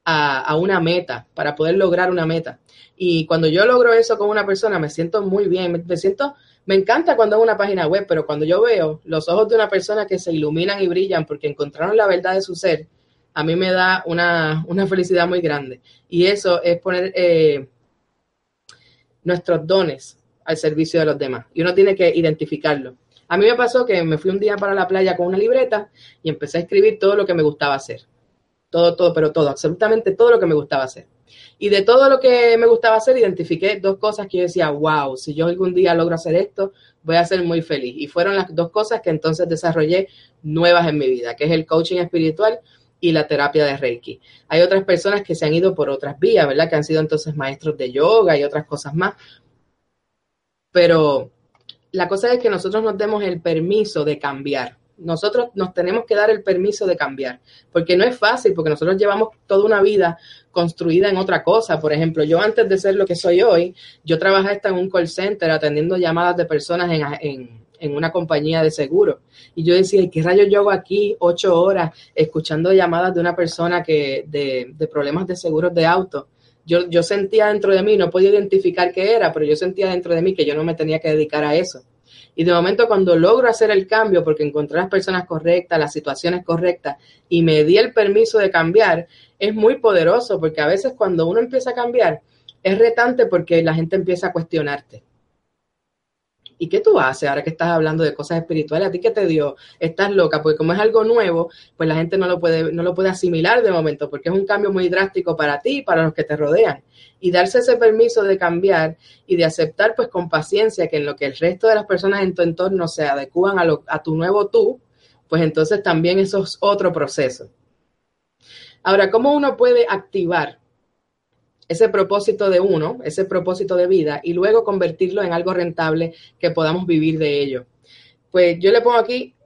a, una meta, para poder lograr una meta. Y cuando yo logro eso con una persona, me siento muy bien, me siento me encanta cuando es una página web, pero cuando yo veo los ojos de una persona que se iluminan y brillan porque encontraron la verdad de su ser, a mí me da una, felicidad muy grande. Y eso es poner eh, nuestros dones al servicio de los demás. Y uno tiene que identificarlo. A mí me pasó que me fui un día para la playa con una libreta y empecé a escribir todo lo que me gustaba hacer. Todo, todo, pero todo, absolutamente todo lo que me gustaba hacer. Y de todo lo que me gustaba hacer, identifiqué dos cosas que yo decía, wow, si yo algún día logro hacer esto, voy a ser muy feliz. Y fueron las dos cosas que entonces desarrollé nuevas en mi vida, que es el coaching espiritual y la terapia de Reiki. Hay otras personas que se han ido por otras vías, ¿verdad? Que han sido entonces maestros de yoga y otras cosas más. Pero la cosa es que nosotros nos demos el permiso de cambiar nosotros nos tenemos que dar el permiso de cambiar, porque no es fácil, porque nosotros llevamos toda una vida construida en otra cosa. Por ejemplo, yo antes de ser lo que soy hoy, yo trabajé hasta en un call center atendiendo llamadas de personas en, una compañía de seguro. Y yo decía, ¿qué rayos yo hago aquí ocho horas escuchando llamadas de una persona que de, de problemas de seguros de auto? Yo, yo sentía dentro de mí, no podía identificar qué era, pero yo sentía dentro de mí que yo no me tenía que dedicar a eso. Y de momento cuando logro hacer el cambio, porque encontré las personas correctas, las situaciones correctas, y me di el permiso de cambiar, es muy poderoso, porque a veces cuando uno empieza a cambiar, es retante porque la gente empieza a cuestionarte. ¿Y qué tú haces ahora que estás hablando de cosas espirituales? ¿A ti qué te dio? Estás loca, porque como es algo nuevo, pues la gente no lo puede, no lo puede asimilar de momento, porque es un cambio muy drástico para ti y para los que te rodean. Y darse ese permiso de cambiar y de aceptar, pues con paciencia, que en lo que el resto de las personas en tu entorno se adecúan a, a tu nuevo tú, pues entonces también eso es otro proceso. Ahora, ¿cómo uno puede activar ese propósito de uno, ese propósito de vida, y luego convertirlo en algo rentable que podamos vivir de ello. Pues yo le pongo aquí,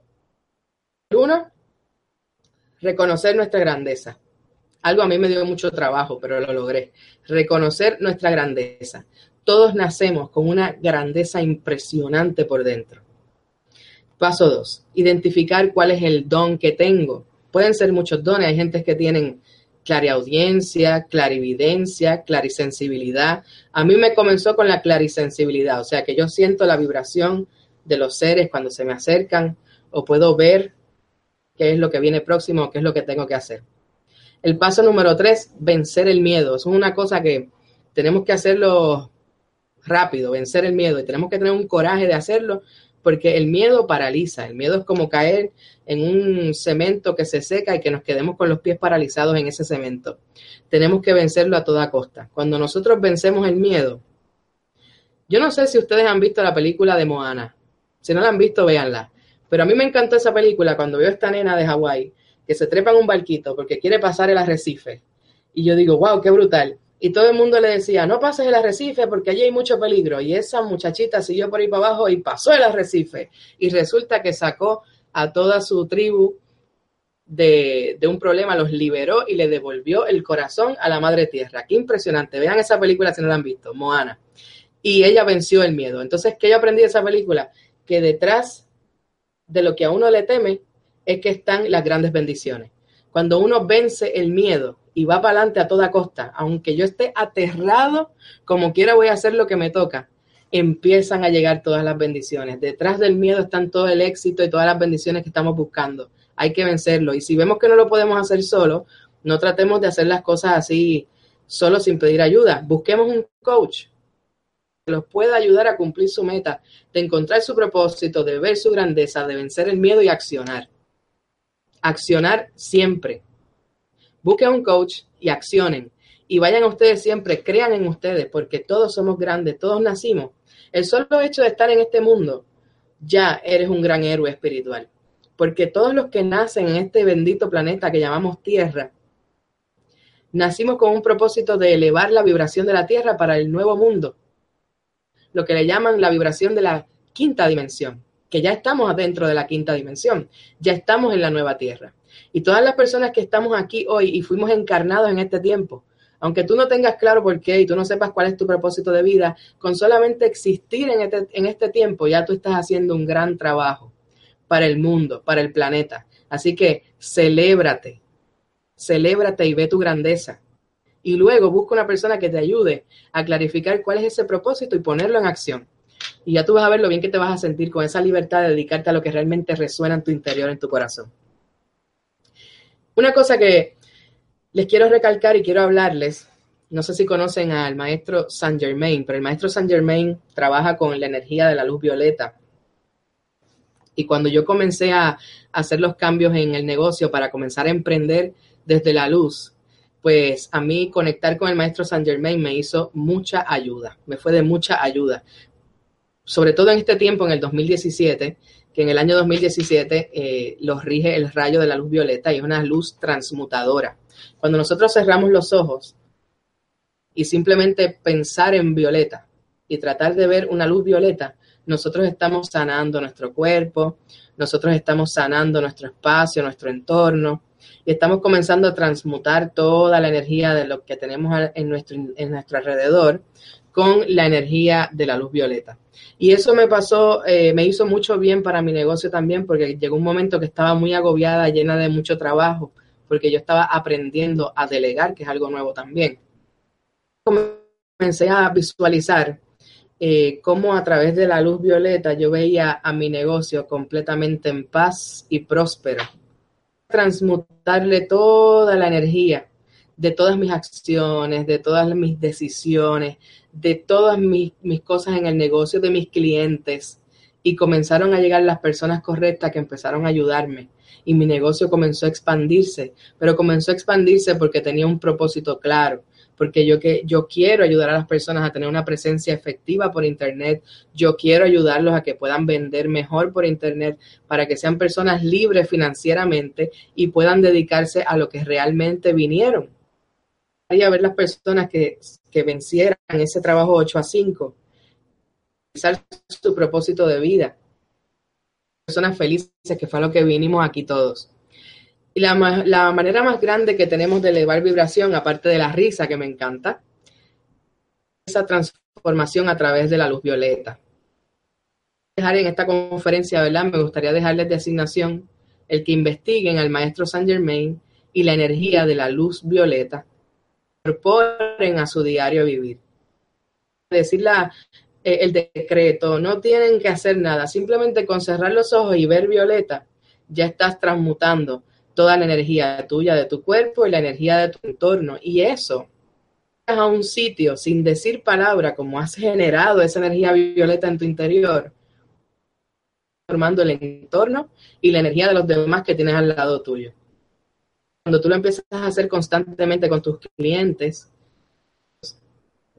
uno, reconocer nuestra grandeza. Algo a mí me dio mucho trabajo, pero lo logré. Reconocer nuestra grandeza. Todos nacemos con una grandeza impresionante por dentro. Paso dos, identificar cuál es el don que tengo. Pueden ser muchos dones, hay gente que tienen clariaudiencia, clarividencia, clarisensibilidad. A mí me comenzó con la clarisensibilidad, o sea que yo siento la vibración de los seres cuando se me acercan o puedo ver qué es lo que viene próximo o qué es lo que tengo que hacer. El paso número tres, vencer el miedo. Eso es una cosa que tenemos que hacerlo rápido, vencer el miedo y tenemos que tener un coraje de hacerlo porque el miedo paraliza, el miedo es como caer en un cemento que se seca y que nos quedemos con los pies paralizados en ese cemento. Tenemos que vencerlo a toda costa. Cuando nosotros vencemos el miedo, yo no sé si ustedes han visto la película de Moana. Si no la han visto, véanla. Pero a mí me encantó esa película cuando veo a esta nena de Hawái que se trepa en un barquito porque quiere pasar el arrecife. Y yo digo, wow, qué brutal y todo el mundo le decía, no pases el arrecife porque allí hay mucho peligro. Y esa muchachita siguió por ahí para abajo y pasó el arrecife. Y resulta que sacó a toda su tribu de, de, un problema, los liberó y le devolvió el corazón a la madre tierra. Qué impresionante. Vean esa película si no la han visto, Moana. Y ella venció el miedo. Entonces, ¿qué yo aprendí de esa película? Que detrás de lo que a uno le teme es que están las grandes bendiciones. Cuando uno vence el miedo y va para adelante a toda costa, aunque yo esté aterrado, como quiera voy a hacer lo que me toca, empiezan a llegar todas las bendiciones. Detrás del miedo están todo el éxito y todas las bendiciones que estamos buscando hay que vencerlo. Y si vemos que no lo podemos hacer solo, no tratemos de hacer las cosas así solo sin pedir ayuda. Busquemos un coach que los pueda ayudar a cumplir su meta, de encontrar su propósito, de ver su grandeza, de vencer el miedo y accionar. Accionar siempre. Busquen un coach y accionen. Y vayan a ustedes siempre, crean en ustedes, porque todos somos grandes, todos nacimos. El solo hecho de estar en este mundo, ya eres un gran héroe espiritual porque todos los que nacen en este bendito planeta que llamamos Tierra, nacimos con un propósito de elevar la vibración de la Tierra para el nuevo mundo, lo que le llaman la vibración de la quinta dimensión, que ya estamos adentro de la quinta dimensión, ya estamos en la nueva Tierra. Y todas las personas que estamos aquí hoy y fuimos encarnados en este tiempo, aunque tú no tengas claro por qué y tú no sepas cuál es tu propósito de vida, con solamente existir en este, en este tiempo ya tú estás haciendo un gran trabajo para el mundo, para el planeta. Así que celébrate, celébrate y ve tu grandeza. Y luego busca una persona que te ayude a clarificar cuál es ese propósito y ponerlo en acción. Y ya tú vas a ver lo bien que te vas a sentir con esa libertad de dedicarte a lo que realmente resuena en tu interior, en tu corazón. Una cosa que les quiero recalcar y quiero hablarles, no sé si conocen al maestro Saint Germain, pero el maestro Saint Germain trabaja con la energía de la luz violeta y cuando yo comencé a, hacer los cambios en el negocio para comenzar a emprender desde la luz, pues a mí conectar con el maestro Saint Germain me hizo mucha ayuda, me fue de mucha ayuda. Sobre todo en este tiempo, en el 2017, que en el año 2017 eh, los rige el rayo de la luz violeta y es una luz transmutadora. Cuando nosotros cerramos los ojos y simplemente pensar en violeta y tratar de ver una luz violeta, nosotros estamos sanando nuestro cuerpo, nosotros estamos sanando nuestro espacio, nuestro entorno, y estamos comenzando a transmutar toda la energía de lo que tenemos en nuestro, en nuestro alrededor con la energía de la luz violeta. Y eso me pasó, eh, me hizo mucho bien para mi negocio también, porque llegó un momento que estaba muy agobiada, llena de mucho trabajo, porque yo estaba aprendiendo a delegar, que es algo nuevo también. Comencé a visualizar eh, cómo a través de la luz violeta yo veía a mi negocio completamente en paz y próspero. Transmutarle toda la energía de todas mis acciones, de todas mis decisiones, de todas mis, mis cosas en el negocio de mis clientes. Y comenzaron a llegar las personas correctas que empezaron a ayudarme y mi negocio comenzó a expandirse, pero comenzó a expandirse porque tenía un propósito claro porque yo, que, yo quiero ayudar a las personas a tener una presencia efectiva por Internet, yo quiero ayudarlos a que puedan vender mejor por Internet para que sean personas libres financieramente y puedan dedicarse a lo que realmente vinieron. Ver las personas que, que vencieran ese trabajo 8 a 5, su propósito de vida. Personas felices, que fue lo que vinimos aquí todos. Y la, la, manera más grande que tenemos de elevar vibración, aparte de la risa que me encanta, esa transformación a través de la luz violeta. Dejar en esta conferencia, ¿verdad? Me gustaría dejarles de asignación el que investiguen al maestro Saint Germain y la energía de la luz violeta, incorporen a su diario vivir. Decir la, eh, el decreto, no tienen que hacer nada, simplemente con cerrar los ojos y ver violeta, ya estás transmutando toda la energía tuya de tu cuerpo y la energía de tu entorno. Y eso, a un sitio sin decir palabra, como has generado esa energía violeta en tu interior, formando el entorno y la energía de los demás que tienes al lado tuyo. Cuando tú lo empiezas a hacer constantemente con tus clientes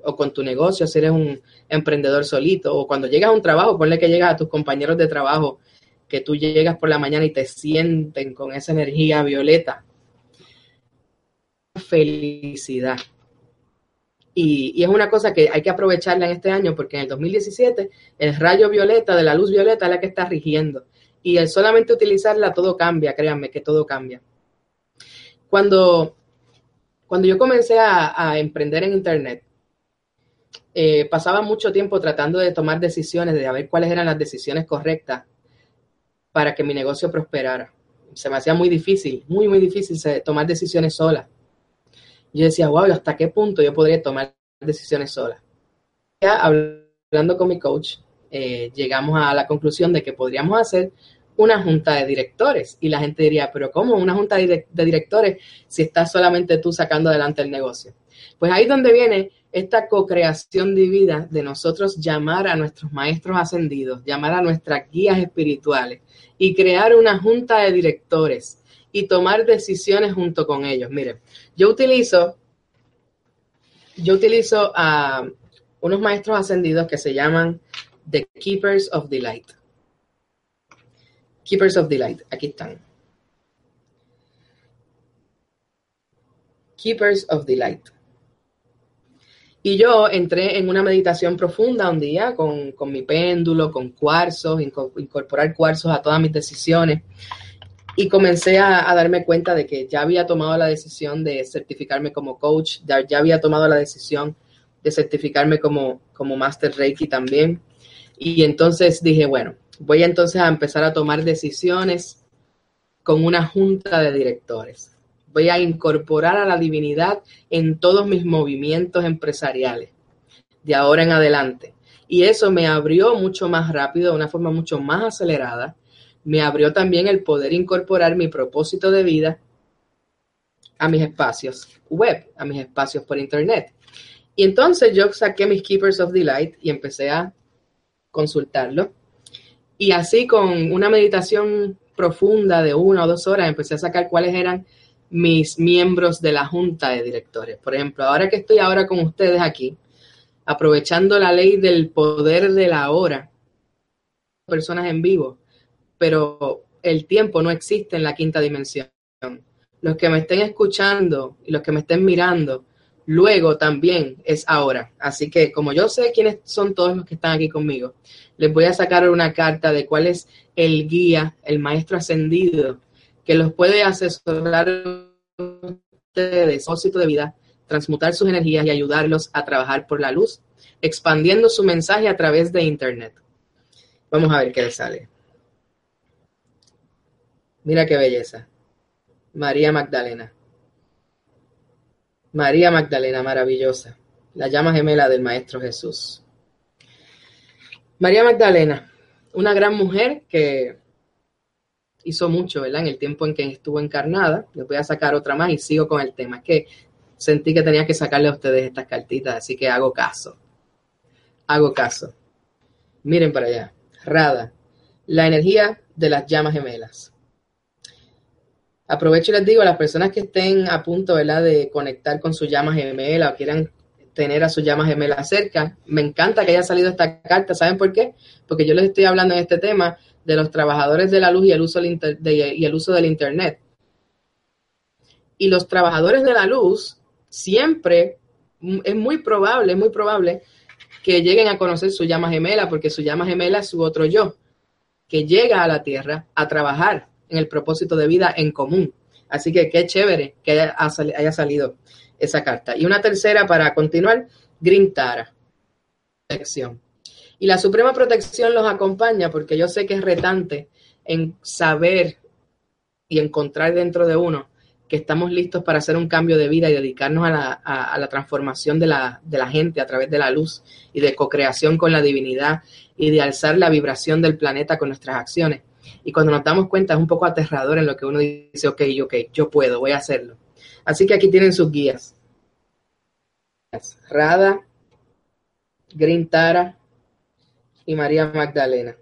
o con tu negocio, si eres un emprendedor solito, o cuando llegas a un trabajo, ponle que llegas a tus compañeros de trabajo que tú llegas por la mañana y te sienten con esa energía violeta. Felicidad. Y, es una cosa que hay que aprovecharla en este año porque en el 2017 el rayo violeta de la luz violeta es la que está rigiendo. Y el solamente utilizarla todo cambia, créanme que todo cambia. Cuando, cuando yo comencé a, emprender en Internet, eh, pasaba mucho tiempo tratando de tomar decisiones, de ver cuáles eran las decisiones correctas para que mi negocio prosperara. Se me hacía muy difícil, muy, muy difícil tomar decisiones solas. Yo decía, wow, ¿hasta qué punto yo podría tomar decisiones solas? Ya hablando con mi coach, eh, llegamos a la conclusión de que podríamos hacer una junta de directores. Y la gente diría, pero ¿cómo una junta de, directores si estás solamente tú sacando adelante el negocio? Pues ahí es donde viene esta co-creación divina de nosotros llamar a nuestros maestros ascendidos, llamar a nuestras guías espirituales y crear una junta de directores y tomar decisiones junto con ellos. Miren, yo utilizo, yo utilizo a unos maestros ascendidos que se llaman The Keepers of Delight. Keepers of Delight, aquí están. Keepers of Delight. Y yo entré en una meditación profunda un día con, mi péndulo, con cuarzos, incorporar cuarzos a todas mis decisiones. Y comencé a, darme cuenta de que ya había tomado la decisión de certificarme como coach, ya, ya había tomado la decisión de certificarme como, como Master Reiki también. Y entonces dije, bueno, voy entonces a empezar a tomar decisiones con una junta de directores. Voy a incorporar a la divinidad en todos mis movimientos empresariales de ahora en adelante. Y eso me abrió mucho más rápido, de una forma mucho más acelerada. Me abrió también el poder incorporar mi propósito de vida a mis espacios web, a mis espacios por internet. Y entonces yo saqué mis Keepers of Delight y empecé a consultarlo y así con una meditación profunda de una o dos horas empecé a sacar cuáles eran mis miembros de la junta de directores. Por ejemplo, ahora que estoy ahora con ustedes aquí, aprovechando la ley del poder de la hora, personas en vivo, pero el tiempo no existe en la quinta dimensión. Los que me estén escuchando y los que me estén mirando luego también es ahora. Así que como yo sé quiénes son todos los que están aquí conmigo, les voy a sacar una carta de cuál es el guía, el maestro ascendido, que los puede asesorar ustedes, propósito de vida, transmutar sus energías y ayudarlos a trabajar por la luz, expandiendo su mensaje a través de Internet. Vamos a ver qué le sale. Mira qué belleza. María Magdalena. María Magdalena, maravillosa, la llama gemela del Maestro Jesús. María Magdalena, una gran mujer que hizo mucho, ¿verdad? En el tiempo en que estuvo encarnada. Les voy a sacar otra más y sigo con el tema. Es que sentí que tenía que sacarle a ustedes estas cartitas, así que hago caso. Hago caso. Miren para allá. Rada, la energía de las llamas gemelas. Aprovecho y les digo a las personas que estén a punto ¿verdad? de conectar con su llama gemela o quieran tener a su llama gemela cerca, me encanta que haya salido esta carta. ¿Saben por qué? Porque yo les estoy hablando en este tema de los trabajadores de la luz y el uso del, y el uso del Internet. Y los trabajadores de la luz siempre es muy probable, es muy probable que lleguen a conocer su llama gemela, porque su llama gemela es su otro yo, que llega a la Tierra a trabajar en el propósito de vida en común. Así que qué chévere que haya, salido esa carta. Y una tercera para continuar, Grintara, protección. Y la Suprema Protección los acompaña porque yo sé que es retante en saber y encontrar dentro de uno que estamos listos para hacer un cambio de vida y dedicarnos a la, transformación de la, de la, gente a través de la luz y de co-creación con la divinidad y de alzar la vibración del planeta con nuestras acciones. Y cuando nos damos cuenta es un poco aterrador en lo que uno dice, ok, ok, yo puedo, voy a hacerlo. Así que aquí tienen sus guías. Rada, Green Tara y María Magdalena.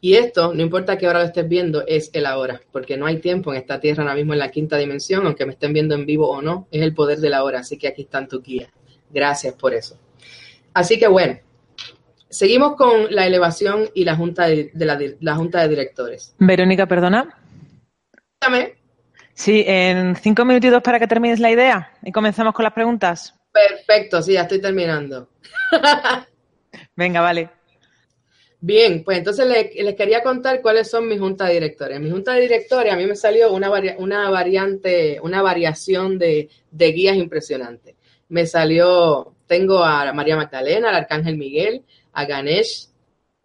Y esto, no importa qué hora lo estés viendo, es el ahora, porque no hay tiempo en esta tierra ahora mismo en la quinta dimensión, aunque me estén viendo en vivo o no, es el poder de la hora, así que aquí están tus guías. Gracias por eso. Así que bueno, Seguimos con la elevación y la junta de, la, junta de directores. Verónica, perdona. Dígame. Sí, en cinco minutitos para que termines la idea y comenzamos con las preguntas. Perfecto, sí, ya estoy terminando. Venga, vale. Bien, pues entonces les, quería contar cuáles son mis juntas de directores. Mi junta de directores, a mí me salió una, una variante, una variación de, de guías impresionantes. Me salió, tengo a María Magdalena, al Arcángel Miguel, a Ganesh,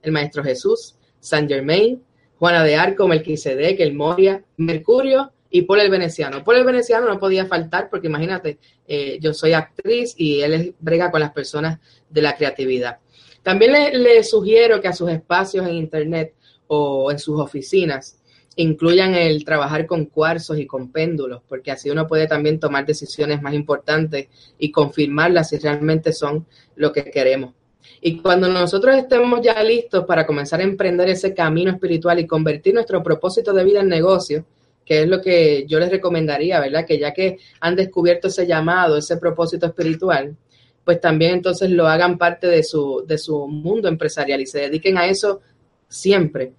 el Maestro Jesús, San Germain, Juana de Arco, Melquisedec, el Moria, Mercurio y Paul el Veneciano. Paul el Veneciano no podía faltar porque imagínate, eh, yo soy actriz y él brega con las personas de la creatividad. También le, sugiero que a sus espacios en Internet o en sus oficinas incluyan el trabajar con cuarzos y con péndulos, porque así uno puede también tomar decisiones más importantes y confirmarlas si realmente son lo que queremos. Y cuando nosotros estemos ya listos para comenzar a emprender ese camino espiritual y convertir nuestro propósito de vida en negocio, que es lo que yo les recomendaría, ¿verdad? Que ya que han descubierto ese llamado, ese propósito espiritual, pues también entonces lo hagan parte de su, de su mundo empresarial y se dediquen a eso siempre.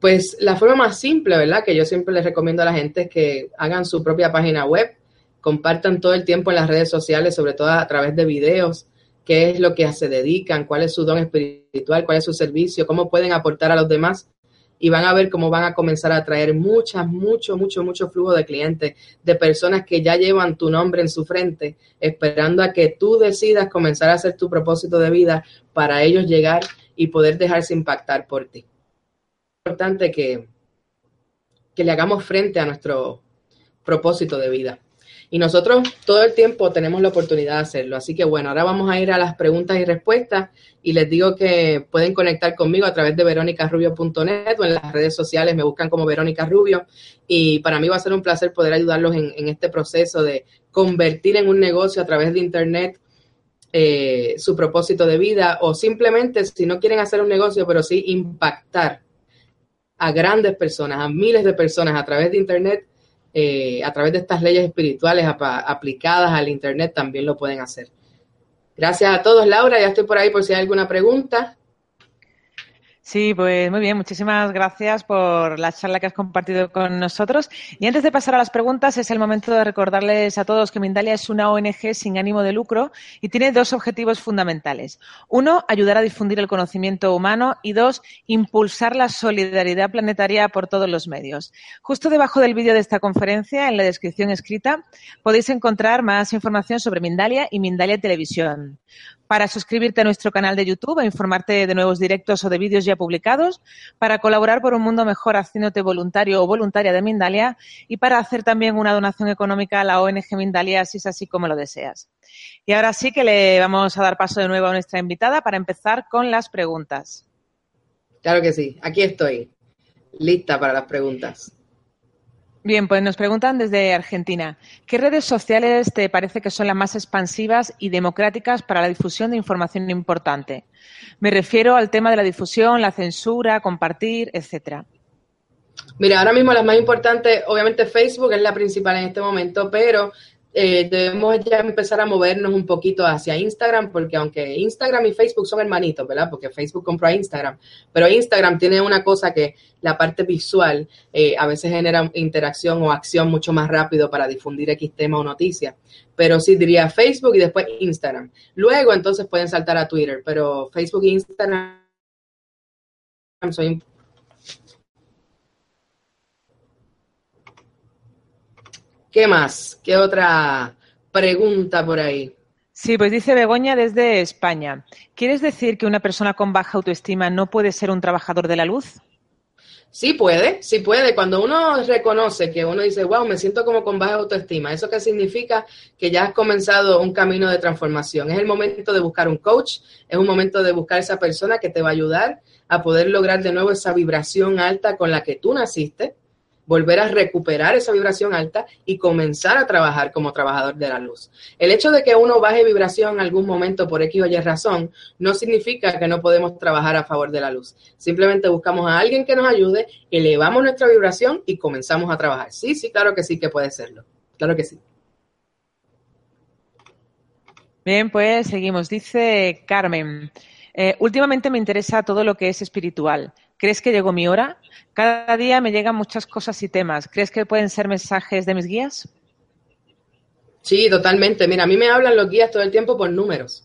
Pues la forma más simple, ¿verdad? Que yo siempre les recomiendo a la gente es que hagan su propia página web, compartan todo el tiempo en las redes sociales, sobre todo a través de videos, qué es lo que se dedican, cuál es su don espiritual, cuál es su servicio, cómo pueden aportar a los demás y van a ver cómo van a comenzar a traer muchas, mucho, mucho, mucho flujo de clientes, de personas que ya llevan tu nombre en su frente, esperando a que tú decidas comenzar a hacer tu propósito de vida para ellos llegar y poder dejarse impactar por ti. Es importante que, que le hagamos frente a nuestro propósito de vida. Y nosotros todo el tiempo tenemos la oportunidad de hacerlo. Así que bueno, ahora vamos a ir a las preguntas y respuestas y les digo que pueden conectar conmigo a través de veronicarubio.net o en las redes sociales me buscan como Verónica Rubio y para mí va a ser un placer poder ayudarlos en, este proceso de convertir en un negocio a través de Internet eh, su propósito de vida o simplemente si no quieren hacer un negocio pero sí impactar a grandes personas, a miles de personas a través de Internet eh, a través de estas leyes espirituales aplicadas al Internet también lo pueden hacer. Gracias a todos, Laura. Ya estoy por ahí por si hay alguna pregunta. Sí, pues muy bien, muchísimas gracias por la charla que has compartido con nosotros. Y antes de pasar a las preguntas, es el momento de recordarles a todos que Mindalia es una ONG sin ánimo de lucro y tiene dos objetivos fundamentales. Uno, ayudar a difundir el conocimiento humano y dos, impulsar la solidaridad planetaria por todos los medios. Justo debajo del vídeo de esta conferencia, en la descripción escrita, podéis encontrar más información sobre Mindalia y Mindalia Televisión para suscribirte a nuestro canal de YouTube e informarte de nuevos directos o de vídeos ya publicados, para colaborar por un mundo mejor haciéndote voluntario o voluntaria de Mindalia y para hacer también una donación económica a la ONG Mindalia si es así como lo deseas. Y ahora sí que le vamos a dar paso de nuevo a nuestra invitada para empezar con las preguntas. Claro que sí, aquí estoy, lista para las preguntas. Bien, pues nos preguntan desde Argentina, ¿qué redes sociales te parece que son las más expansivas y democráticas para la difusión de información importante? Me refiero al tema de la difusión, la censura, compartir, etcétera. Mira, ahora mismo las más importantes, obviamente Facebook es la principal en este momento, pero eh, debemos ya empezar a movernos un poquito hacia Instagram, porque aunque Instagram y Facebook son hermanitos, ¿verdad? Porque Facebook compró a Instagram, pero Instagram tiene una cosa que la parte visual eh, a veces genera interacción o acción mucho más rápido para difundir X tema o noticia. Pero sí diría Facebook y después Instagram. Luego entonces pueden saltar a Twitter, pero Facebook e Instagram son ¿Qué más? ¿Qué otra pregunta por ahí? Sí, pues dice Begoña desde España. ¿Quieres decir que una persona con baja autoestima no puede ser un trabajador de la luz? Sí puede, sí puede. Cuando uno reconoce que uno dice, wow, me siento como con baja autoestima, ¿eso qué significa? Que ya has comenzado un camino de transformación. Es el momento de buscar un coach, es un momento de buscar esa persona que te va a ayudar a poder lograr de nuevo esa vibración alta con la que tú naciste volver a recuperar esa vibración alta y comenzar a trabajar como trabajador de la luz. El hecho de que uno baje vibración en algún momento por X o Y razón no significa que no podemos trabajar a favor de la luz. Simplemente buscamos a alguien que nos ayude, elevamos nuestra vibración y comenzamos a trabajar. Sí, sí, claro que sí que puede serlo. Claro que sí. Bien, pues seguimos. Dice Carmen, eh, últimamente me interesa todo lo que es espiritual. ¿Crees que llegó mi hora? Cada día me llegan muchas cosas y temas. ¿Crees que pueden ser mensajes de mis guías? Sí, totalmente. Mira, a mí me hablan los guías todo el tiempo por números.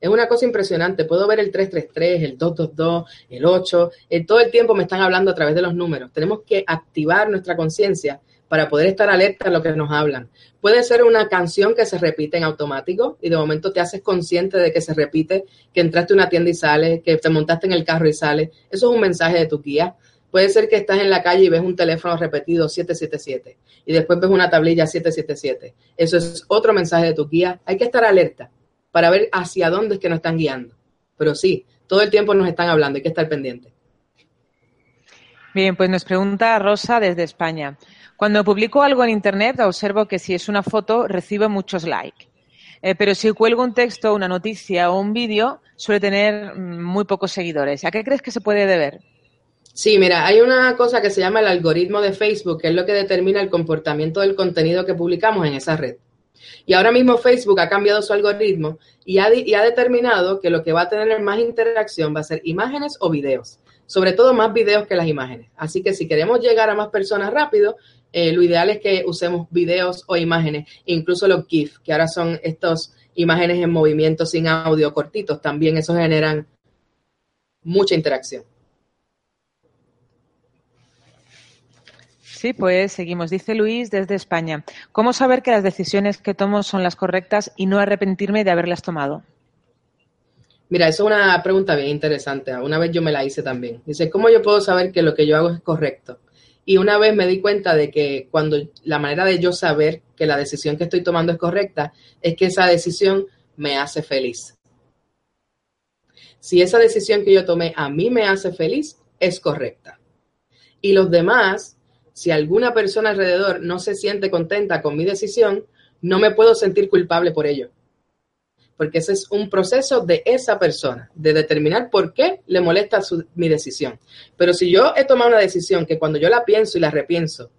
Es una cosa impresionante. Puedo ver el 333, el 222, el 8. En todo el tiempo me están hablando a través de los números. Tenemos que activar nuestra conciencia para poder estar alerta a lo que nos hablan. Puede ser una canción que se repite en automático y de momento te haces consciente de que se repite, que entraste a una tienda y sale, que te montaste en el carro y sale. Eso es un mensaje de tu guía. Puede ser que estás en la calle y ves un teléfono repetido 777 y después ves una tablilla 777. Eso es otro mensaje de tu guía. Hay que estar alerta para ver hacia dónde es que nos están guiando. Pero sí, todo el tiempo nos están hablando, hay que estar pendiente. Bien, pues nos pregunta Rosa desde España. Cuando publico algo en Internet, observo que si es una foto, recibo muchos likes. Eh, pero si cuelgo un texto, una noticia o un vídeo, suele tener mm, muy pocos seguidores. ¿A qué crees que se puede deber? Sí, mira, hay una cosa que se llama el algoritmo de Facebook, que es lo que determina el comportamiento del contenido que publicamos en esa red. Y ahora mismo Facebook ha cambiado su algoritmo y ha, y ha determinado que lo que va a tener más interacción va a ser imágenes o videos sobre todo más videos que las imágenes. Así que si queremos llegar a más personas rápido, eh, lo ideal es que usemos videos o imágenes, incluso los GIF, que ahora son estos imágenes en movimiento sin audio cortitos, también eso generan mucha interacción. Sí, pues seguimos. Dice Luis desde España. ¿Cómo saber que las decisiones que tomo son las correctas y no arrepentirme de haberlas tomado? Mira, eso es una pregunta bien interesante. Una vez yo me la hice también. Dice, ¿cómo yo puedo saber que lo que yo hago es correcto? Y una vez me di cuenta de que cuando la manera de yo saber que la decisión que estoy tomando es correcta es que esa decisión me hace feliz. Si esa decisión que yo tomé a mí me hace feliz, es correcta. Y los demás, si alguna persona alrededor no se siente contenta con mi decisión, no me puedo sentir culpable por ello porque ese es un proceso de esa persona, de determinar por qué le molesta mi decisión. Pero si yo he tomado una decisión que cuando yo la pienso y la repienso,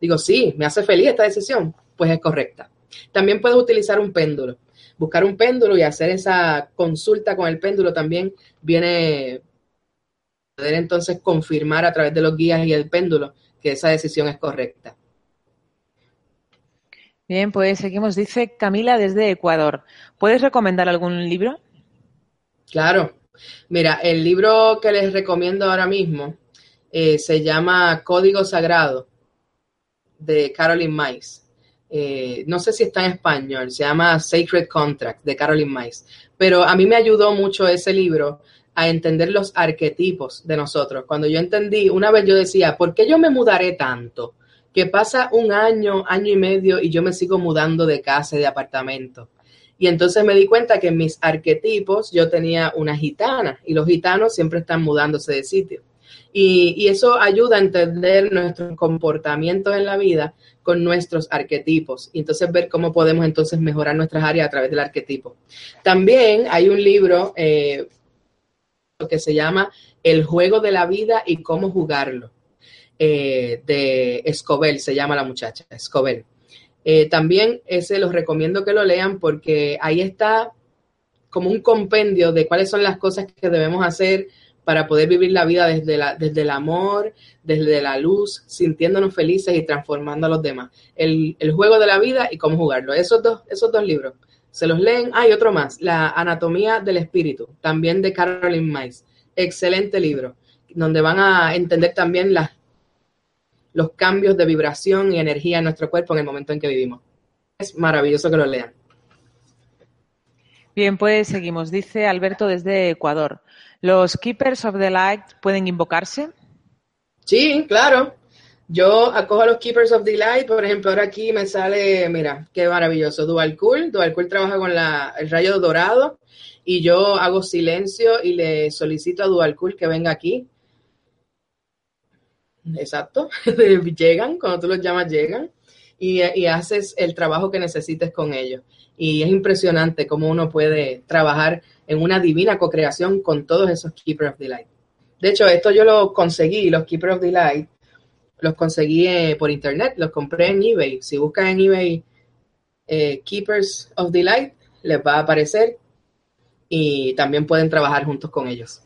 digo, sí, me hace feliz esta decisión, pues es correcta. También puedes utilizar un péndulo. Buscar un péndulo y hacer esa consulta con el péndulo también viene poder entonces confirmar a través de los guías y el péndulo que esa decisión es correcta. Bien, pues seguimos. Dice Camila desde Ecuador. ¿Puedes recomendar algún libro? Claro. Mira, el libro que les recomiendo ahora mismo eh, se llama Código Sagrado de Caroline Mice. Eh, no sé si está en español, se llama Sacred Contract de Caroline Mice, pero a mí me ayudó mucho ese libro a entender los arquetipos de nosotros. Cuando yo entendí, una vez yo decía, ¿por qué yo me mudaré tanto? Que pasa un año, año y medio y yo me sigo mudando de casa y de apartamento. Y entonces me di cuenta que en mis arquetipos yo tenía una gitana y los gitanos siempre están mudándose de sitio. Y, eso ayuda a entender nuestros comportamientos en la vida con nuestros arquetipos y entonces ver cómo podemos entonces mejorar nuestras áreas a través del arquetipo. También hay un libro eh, que se llama El juego de la vida y cómo jugarlo. Eh, de Escobel, se llama la muchacha, Escobel. Eh, también ese los recomiendo que lo lean porque ahí está como un compendio de cuáles son las cosas que debemos hacer para poder vivir la vida desde, la, desde el amor, desde la luz, sintiéndonos felices y transformando a los demás. El, juego de la vida y cómo jugarlo. Esos dos, esos dos libros. Se los leen. Hay otro más, La Anatomía del Espíritu, también de Caroline Mice. Excelente libro, donde van a entender también las los cambios de vibración y energía en nuestro cuerpo en el momento en que vivimos. Es maravilloso que lo lean. Bien, pues seguimos. Dice Alberto desde Ecuador. ¿Los Keepers of the Light pueden invocarse? Sí, claro. Yo acojo a los Keepers of the Light, por ejemplo, ahora aquí me sale, mira, qué maravilloso, Dual Cool. Dual Cool trabaja con el rayo dorado y yo hago silencio y le solicito a Dual Cool que venga aquí exacto, llegan, cuando tú los llamas, llegan y, haces el trabajo que necesites con ellos. Y es impresionante cómo uno puede trabajar en una divina co-creación con todos esos Keeper of Delight. De hecho, esto yo lo conseguí, los Keeper of Delight, los conseguí eh, por internet, los compré en eBay. Si buscan en eBay eh, Keepers of Delight, les va a aparecer y también pueden trabajar juntos con ellos.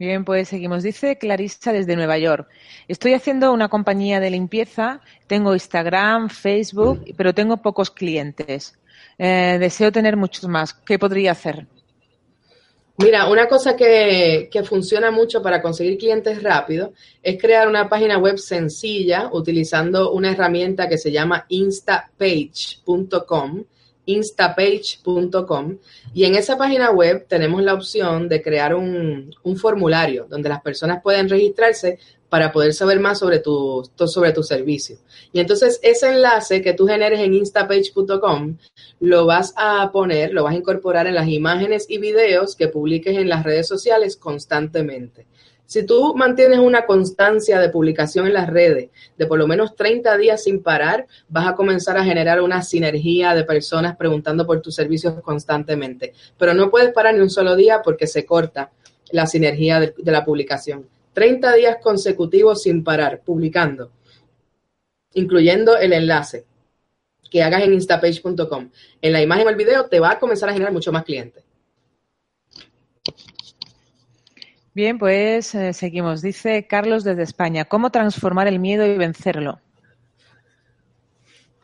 Bien, pues seguimos. Dice Clarissa desde Nueva York. Estoy haciendo una compañía de limpieza, tengo Instagram, Facebook, pero tengo pocos clientes. eh, deseo tener muchos más. ¿Qué podría hacer? Mira, una cosa que, que, funciona mucho para conseguir clientes rápido es crear una página web sencilla utilizando una herramienta que se llama instapage.com instapage.com y en esa página web tenemos la opción de crear un, un, formulario donde las personas pueden registrarse para poder saber más sobre tu, sobre servicio. Y entonces ese enlace que tú generes en instapage.com lo vas a poner, lo vas a incorporar en las imágenes y videos que publiques en las redes sociales constantemente. Si tú mantienes una constancia de publicación en las redes de por lo menos 30 días sin parar, vas a comenzar a generar una sinergia de personas preguntando por tus servicios constantemente. Pero no puedes parar ni un solo día porque se corta la sinergia de, la publicación. 30 días consecutivos sin parar, publicando, incluyendo el enlace que hagas en instapage.com. En la imagen o el video te va a comenzar a generar mucho más clientes. Bien, pues eh, seguimos. Dice Carlos desde España, ¿cómo transformar el miedo y vencerlo?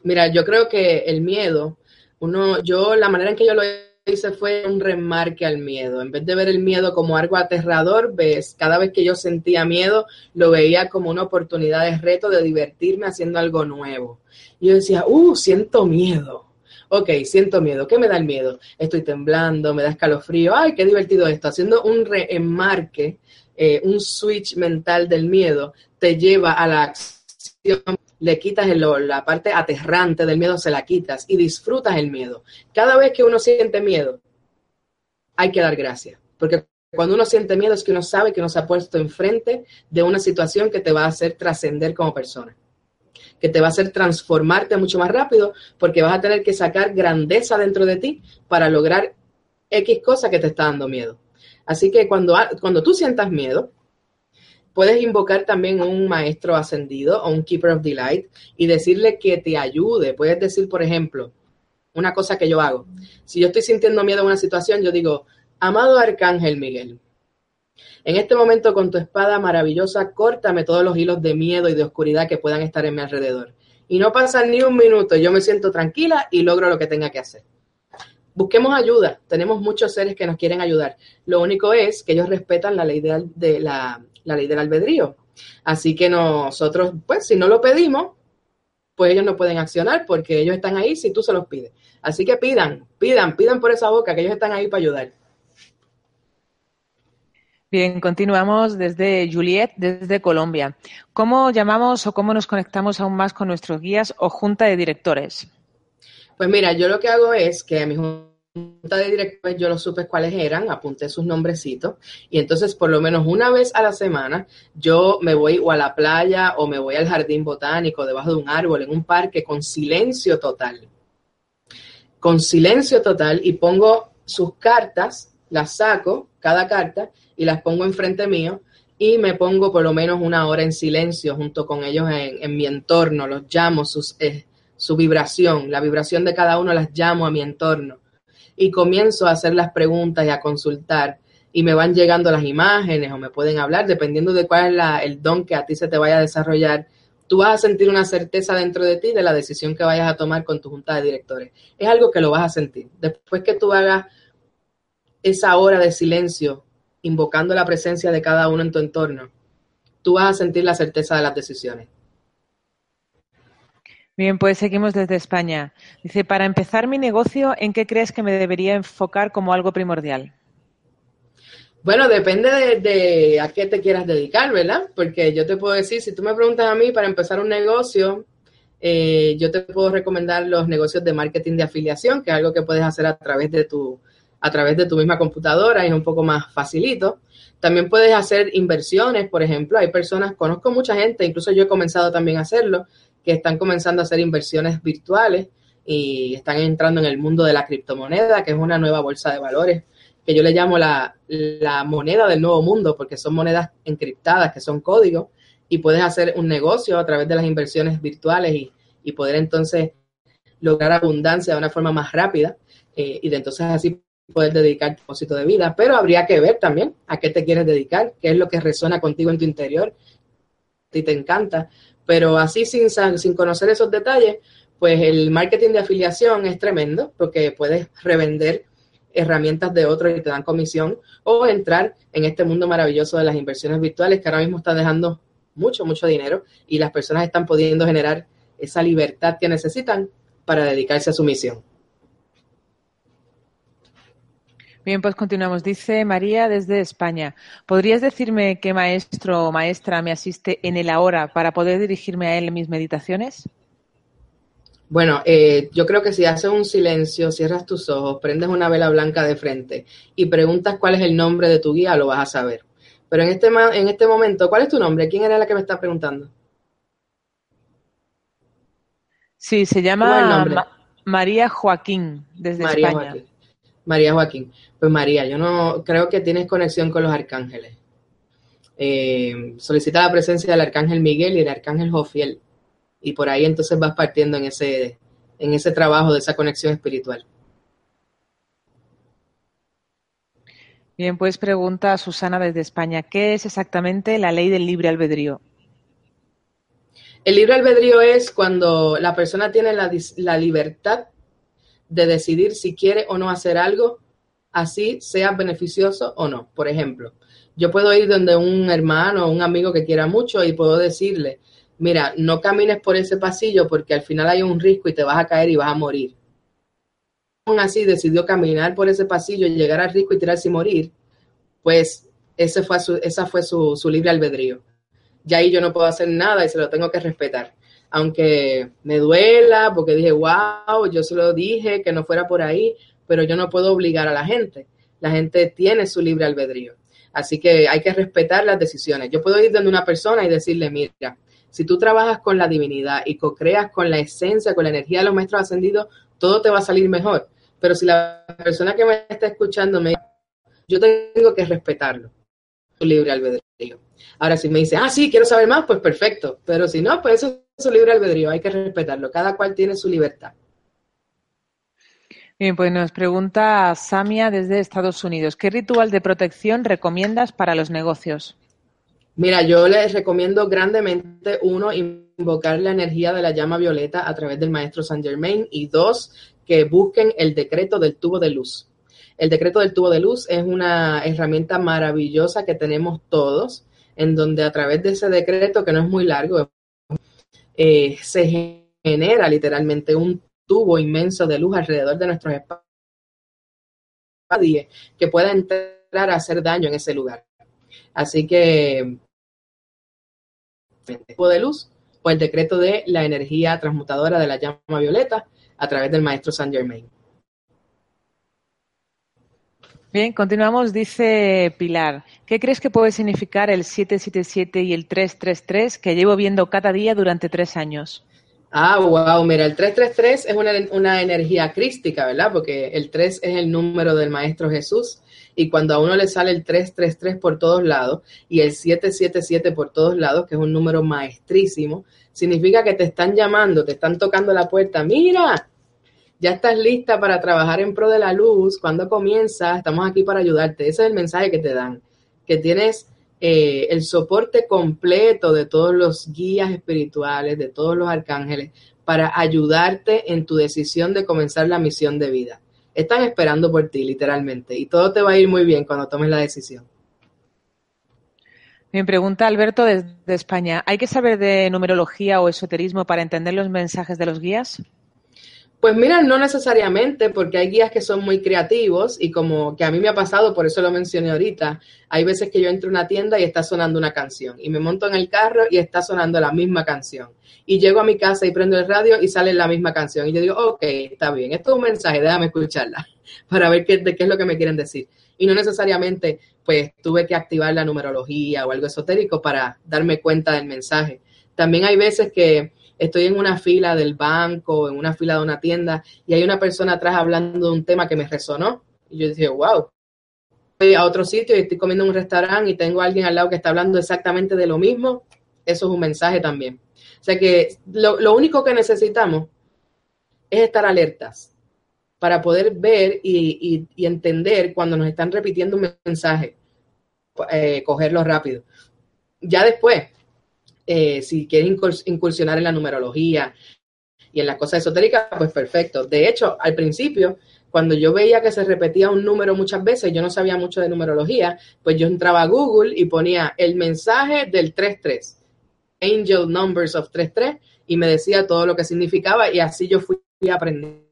Mira, yo creo que el miedo, uno, yo, la manera en que yo lo hice fue un remarque al miedo. En vez de ver el miedo como algo aterrador, ves, cada vez que yo sentía miedo, lo veía como una oportunidad de reto de divertirme haciendo algo nuevo. Y yo decía, uh, siento miedo. Ok, siento miedo. ¿Qué me da el miedo? Estoy temblando, me da escalofrío. Ay, qué divertido esto. Haciendo un remarque, eh, un switch mental del miedo, te lleva a la acción le quitas el, la parte aterrante del miedo, se la quitas y disfrutas el miedo. Cada vez que uno siente miedo, hay que dar gracias, porque cuando uno siente miedo es que uno sabe que uno se ha puesto enfrente de una situación que te va a hacer trascender como persona, que te va a hacer transformarte mucho más rápido, porque vas a tener que sacar grandeza dentro de ti para lograr X cosa que te está dando miedo. Así que cuando, cuando tú sientas miedo, Puedes invocar también un maestro ascendido o un keeper of delight y decirle que te ayude. Puedes decir, por ejemplo, una cosa que yo hago. Si yo estoy sintiendo miedo a una situación, yo digo, amado Arcángel Miguel, en este momento con tu espada maravillosa, córtame todos los hilos de miedo y de oscuridad que puedan estar en mi alrededor. Y no pasa ni un minuto, yo me siento tranquila y logro lo que tenga que hacer. Busquemos ayuda, tenemos muchos seres que nos quieren ayudar. Lo único es que ellos respetan la ley de la la ley del albedrío. Así que nosotros, pues, si no lo pedimos, pues ellos no pueden accionar porque ellos están ahí si tú se los pides. Así que pidan, pidan, pidan por esa boca que ellos están ahí para ayudar. Bien, continuamos desde Juliet, desde Colombia. ¿Cómo llamamos o cómo nos conectamos aún más con nuestros guías o junta de directores? Pues mira, yo lo que hago es que a mis de directores yo lo supe cuáles eran, apunté sus nombrecitos y entonces por lo menos una vez a la semana yo me voy o a la playa o me voy al jardín botánico debajo de un árbol en un parque con silencio total. Con silencio total y pongo sus cartas, las saco, cada carta, y las pongo enfrente mío y me pongo por lo menos una hora en silencio junto con ellos en, mi entorno, los llamo, sus, eh, su vibración, la vibración de cada uno las llamo a mi entorno y comienzo a hacer las preguntas y a consultar y me van llegando las imágenes o me pueden hablar, dependiendo de cuál es el don que a ti se te vaya a desarrollar, tú vas a sentir una certeza dentro de ti de la decisión que vayas a tomar con tu junta de directores. Es algo que lo vas a sentir. Después que tú hagas esa hora de silencio, invocando la presencia de cada uno en tu entorno, tú vas a sentir la certeza de las decisiones. Bien, pues seguimos desde España. Dice, para empezar mi negocio, ¿en qué crees que me debería enfocar como algo primordial? Bueno, depende de, a qué te quieras dedicar, ¿verdad? Porque yo te puedo decir, si tú me preguntas a mí para empezar un negocio, eh, yo te puedo recomendar los negocios de marketing de afiliación, que es algo que puedes hacer a través de tu, a través de tu misma computadora y es un poco más facilito. También puedes hacer inversiones, por ejemplo, hay personas, conozco mucha gente, incluso yo he comenzado también a hacerlo, que están comenzando a hacer inversiones virtuales y están entrando en el mundo de la criptomoneda, que es una nueva bolsa de valores, que yo le llamo la, moneda del nuevo mundo, porque son monedas encriptadas, que son códigos, y puedes hacer un negocio a través de las inversiones virtuales y, poder entonces lograr abundancia de una forma más rápida eh, y de entonces así poder dedicar tu propósito de vida. Pero habría que ver también a qué te quieres dedicar, qué es lo que resuena contigo en tu interior, si te encanta, pero así sin, sin conocer esos detalles, pues el marketing de afiliación es tremendo porque puedes revender herramientas de otros y te dan comisión o entrar en este mundo maravilloso de las inversiones virtuales que ahora mismo está dejando mucho, mucho dinero y las personas están pudiendo generar esa libertad que necesitan para dedicarse a su misión. Bien, pues continuamos. Dice María desde España. ¿Podrías decirme qué maestro o maestra me asiste en el ahora para poder dirigirme a él en mis meditaciones? Bueno, eh, yo creo que si haces un silencio, cierras tus ojos, prendes una vela blanca de frente y preguntas cuál es el nombre de tu guía, lo vas a saber. Pero en este, en este momento, ¿cuál es tu nombre? ¿Quién era la que me está preguntando? Sí, se llama María Joaquín, desde María España. Joaquín. María Joaquín. Pues María, yo no creo que tienes conexión con los arcángeles. Eh, solicita la presencia del arcángel Miguel y el arcángel Jofiel y por ahí entonces vas partiendo en ese, en ese trabajo de esa conexión espiritual. Bien, pues pregunta Susana desde España, ¿qué es exactamente la ley del libre albedrío? El libre albedrío es cuando la persona tiene la, la libertad de decidir si quiere o no hacer algo, así sea beneficioso o no. Por ejemplo, yo puedo ir donde un hermano o un amigo que quiera mucho y puedo decirle, mira, no camines por ese pasillo porque al final hay un risco y te vas a caer y vas a morir. Aún así decidió caminar por ese pasillo y llegar al risco y tirarse y morir, pues ese fue su, esa fue su, su libre albedrío. Ya ahí yo no puedo hacer nada y se lo tengo que respetar. Aunque me duela porque dije, wow, yo se lo dije que no fuera por ahí, pero yo no puedo obligar a la gente. La gente tiene su libre albedrío. Así que hay que respetar las decisiones. Yo puedo ir donde una persona y decirle, mira, si tú trabajas con la divinidad y co-creas con la esencia, con la energía de los maestros ascendidos, todo te va a salir mejor. Pero si la persona que me está escuchando me yo tengo que respetarlo, su libre albedrío. Ahora, si me dice, ah, sí, quiero saber más, pues perfecto. Pero si no, pues eso es su libre albedrío, hay que respetarlo. Cada cual tiene su libertad. Bien, pues nos pregunta Samia desde Estados Unidos. ¿Qué ritual de protección recomiendas para los negocios? Mira, yo les recomiendo grandemente, uno, invocar la energía de la llama violeta a través del maestro Saint Germain y dos, que busquen el decreto del tubo de luz. El decreto del tubo de luz es una herramienta maravillosa que tenemos todos, en donde a través de ese decreto, que no es muy largo, eh, se genera literalmente un tubo inmenso de luz alrededor de nuestros espacios que pueda entrar a hacer daño en ese lugar. Así que de luz o el decreto de la energía transmutadora de la llama violeta a través del maestro Saint Germain. Bien, continuamos. Dice Pilar, ¿qué crees que puede significar el 777 y el 333 que llevo viendo cada día durante tres años? Ah, wow, mira, el 333 es una, una energía crística, ¿verdad? Porque el 3 es el número del Maestro Jesús y cuando a uno le sale el 333 por todos lados y el 777 por todos lados, que es un número maestrísimo, significa que te están llamando, te están tocando la puerta. Mira, ya estás lista para trabajar en pro de la luz. Cuando comienza, estamos aquí para ayudarte. Ese es el mensaje que te dan, que tienes eh, el soporte completo de todos los guías espirituales, de todos los arcángeles, para ayudarte en tu decisión de comenzar la misión de vida están esperando por ti, literalmente, y todo te va a ir muy bien cuando tomes la decisión. Me pregunta Alberto desde España, ¿hay que saber de numerología o esoterismo para entender los mensajes de los guías? Pues mira, no necesariamente, porque hay guías que son muy creativos y como que a mí me ha pasado, por eso lo mencioné ahorita, hay veces que yo entro a una tienda y está sonando una canción y me monto en el carro y está sonando la misma canción. Y llego a mi casa y prendo el radio y sale la misma canción. Y yo digo, ok, está bien, esto es un mensaje, déjame escucharla para ver qué, de qué es lo que me quieren decir. Y no necesariamente, pues tuve que activar la numerología o algo esotérico para darme cuenta del mensaje. También hay veces que estoy en una fila del banco, en una fila de una tienda, y hay una persona atrás hablando de un tema que me resonó. Y yo dije, wow. Voy a otro sitio y estoy comiendo en un restaurante y tengo a alguien al lado que está hablando exactamente de lo mismo. Eso es un mensaje también. O sea que lo, único que necesitamos es estar alertas para poder ver y, entender cuando nos están repitiendo un mensaje, eh, cogerlo rápido. Ya después, eh, si quieres incursionar en la numerología Y en las cosas esotéricas, pues perfecto. De hecho, al principio, cuando yo veía que se repetía un número muchas veces, yo no sabía mucho de numerología, pues yo entraba a Google y ponía el mensaje del 33, Angel Numbers of 33, y me decía todo lo que significaba y así yo fui aprendiendo.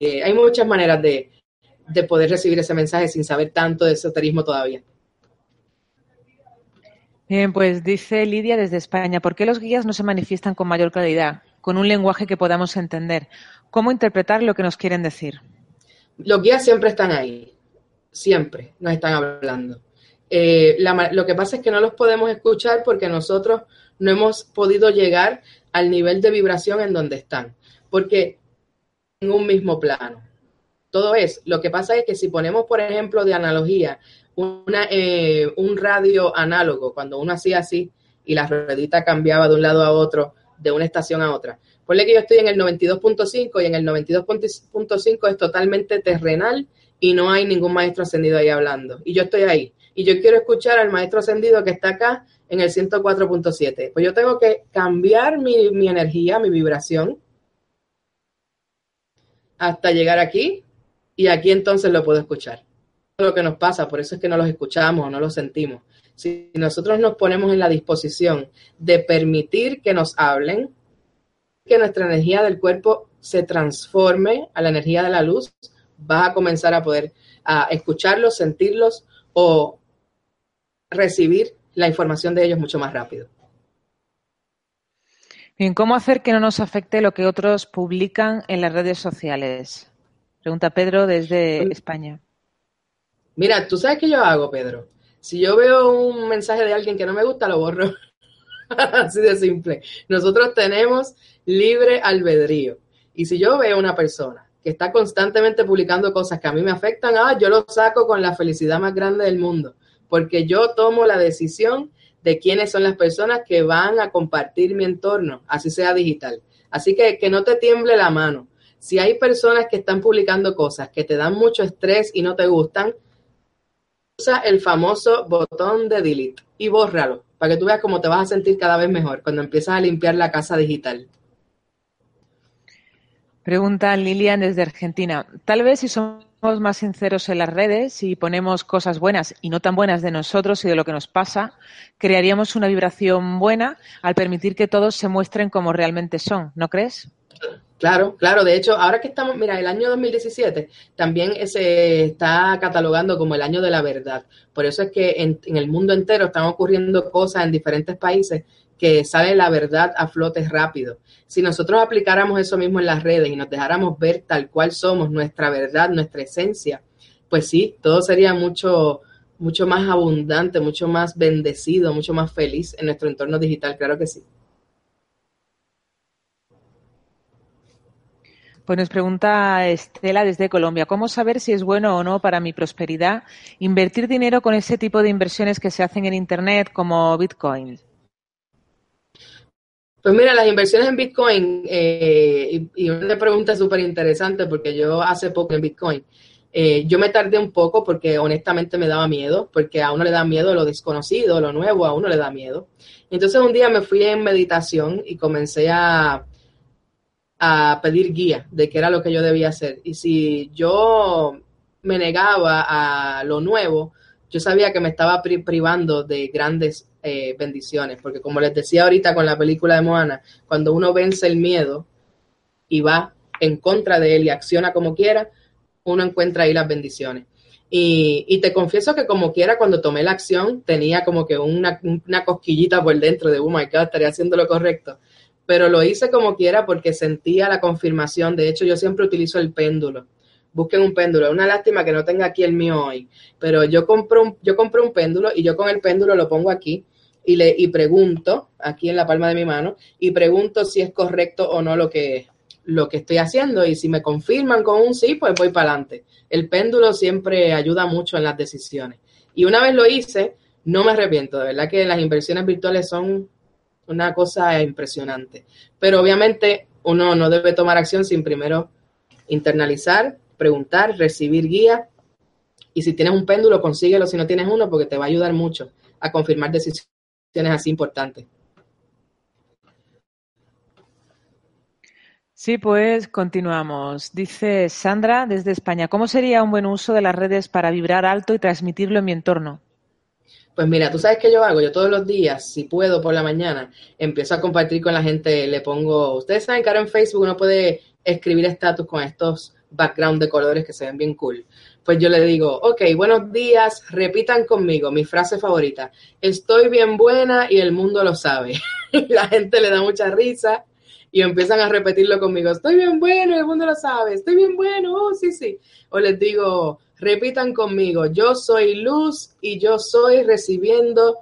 Eh, hay muchas maneras de poder recibir ese mensaje sin saber tanto de esoterismo todavía. Bien, pues dice Lidia desde España, ¿por qué los guías no se manifiestan con mayor claridad, con un lenguaje que podamos entender? ¿Cómo interpretar lo que nos quieren decir? Los guías siempre están ahí, siempre nos están hablando. Eh, lo que pasa es que no los podemos escuchar porque nosotros no hemos podido llegar al nivel de vibración en donde están, porque en un mismo plano. Todo es, lo que pasa es que si ponemos, por ejemplo, de analogía, una, eh, un radio análogo, cuando uno hacía así y la ruedita cambiaba de un lado a otro, de una estación a otra. Ponle que yo estoy en el 92.5 y en el 92.5 es totalmente terrenal y no hay ningún maestro ascendido ahí hablando. Y yo estoy ahí. Y yo quiero escuchar al maestro ascendido que está acá en el 104.7. Pues yo tengo que cambiar mi, mi energía, mi vibración, hasta llegar aquí y aquí entonces lo puedo escuchar lo que nos pasa, por eso es que no los escuchamos o no los sentimos. Si nosotros nos ponemos en la disposición de permitir que nos hablen, que nuestra energía del cuerpo se transforme a la energía de la luz, vas a comenzar a poder a escucharlos, sentirlos o recibir la información de ellos mucho más rápido. Bien, ¿cómo hacer que no nos afecte lo que otros publican en las redes sociales? Pregunta Pedro desde pues España. Mira, tú sabes qué yo hago, Pedro. Si yo veo un mensaje de alguien que no me gusta, lo borro. Así de simple. Nosotros tenemos libre albedrío. Y si yo veo una persona que está constantemente publicando cosas que a mí me afectan, ah, yo lo saco con la felicidad más grande del mundo, porque yo tomo la decisión de quiénes son las personas que van a compartir mi entorno, así sea digital. Así que que no te tiemble la mano. Si hay personas que están publicando cosas que te dan mucho estrés y no te gustan, usa el famoso botón de delete y bórralo para que tú veas cómo te vas a sentir cada vez mejor cuando empiezas a limpiar la casa digital. Pregunta Lilian desde Argentina. Tal vez si somos más sinceros en las redes y ponemos cosas buenas y no tan buenas de nosotros y de lo que nos pasa, crearíamos una vibración buena al permitir que todos se muestren como realmente son, ¿no crees? Claro, claro. De hecho, ahora que estamos, mira, el año 2017 también se está catalogando como el año de la verdad. Por eso es que en, el mundo entero están ocurriendo cosas en diferentes países que sale la verdad a flote rápido. Si nosotros aplicáramos eso mismo en las redes y nos dejáramos ver tal cual somos, nuestra verdad, nuestra esencia, pues sí, todo sería mucho, mucho más abundante, mucho más bendecido, mucho más feliz en nuestro entorno digital, claro que sí. Pues nos pregunta Estela desde Colombia, ¿cómo saber si es bueno o no para mi prosperidad invertir dinero con ese tipo de inversiones que se hacen en Internet como Bitcoin? Pues mira, las inversiones en Bitcoin, eh, y, una pregunta súper interesante porque yo hace poco en Bitcoin, eh, yo me tardé un poco porque honestamente me daba miedo, porque a uno le da miedo lo desconocido, lo nuevo, a uno le da miedo. Entonces un día me fui en meditación y comencé a, a pedir guía de qué era lo que yo debía hacer. Y si yo me negaba a lo nuevo, yo sabía que me estaba privando de grandes eh, bendiciones, porque como les decía ahorita con la película de Moana, cuando uno vence el miedo y va en contra de él y acciona como quiera, uno encuentra ahí las bendiciones. Y, y te confieso que como quiera, cuando tomé la acción, tenía como que una, una cosquillita por dentro de, oh my God, estaría haciendo lo correcto pero lo hice como quiera porque sentía la confirmación. De hecho, yo siempre utilizo el péndulo. Busquen un péndulo. Una lástima que no tenga aquí el mío hoy, pero yo compro un, yo compré un péndulo y yo con el péndulo lo pongo aquí y le y pregunto aquí en la palma de mi mano y pregunto si es correcto o no lo que lo que estoy haciendo y si me confirman con un sí, pues voy para adelante. El péndulo siempre ayuda mucho en las decisiones. Y una vez lo hice, no me arrepiento, de verdad que las inversiones virtuales son una cosa impresionante. Pero obviamente uno no debe tomar acción sin primero internalizar, preguntar, recibir guía. Y si tienes un péndulo, consíguelo si no tienes uno, porque te va a ayudar mucho a confirmar decisiones así importantes. Sí, pues continuamos. Dice Sandra desde España, ¿cómo sería un buen uso de las redes para vibrar alto y transmitirlo en mi entorno? Pues mira, tú sabes qué yo hago, yo todos los días, si puedo por la mañana, empiezo a compartir con la gente, le pongo, ustedes saben que ahora en Facebook uno puede escribir estatus con estos background de colores que se ven bien cool. Pues yo le digo, ok, buenos días, repitan conmigo mi frase favorita, estoy bien buena y el mundo lo sabe. la gente le da mucha risa y empiezan a repetirlo conmigo, estoy bien bueno, el mundo lo sabe, estoy bien bueno, oh, sí, sí. O les digo, repitan conmigo, yo soy luz y yo soy recibiendo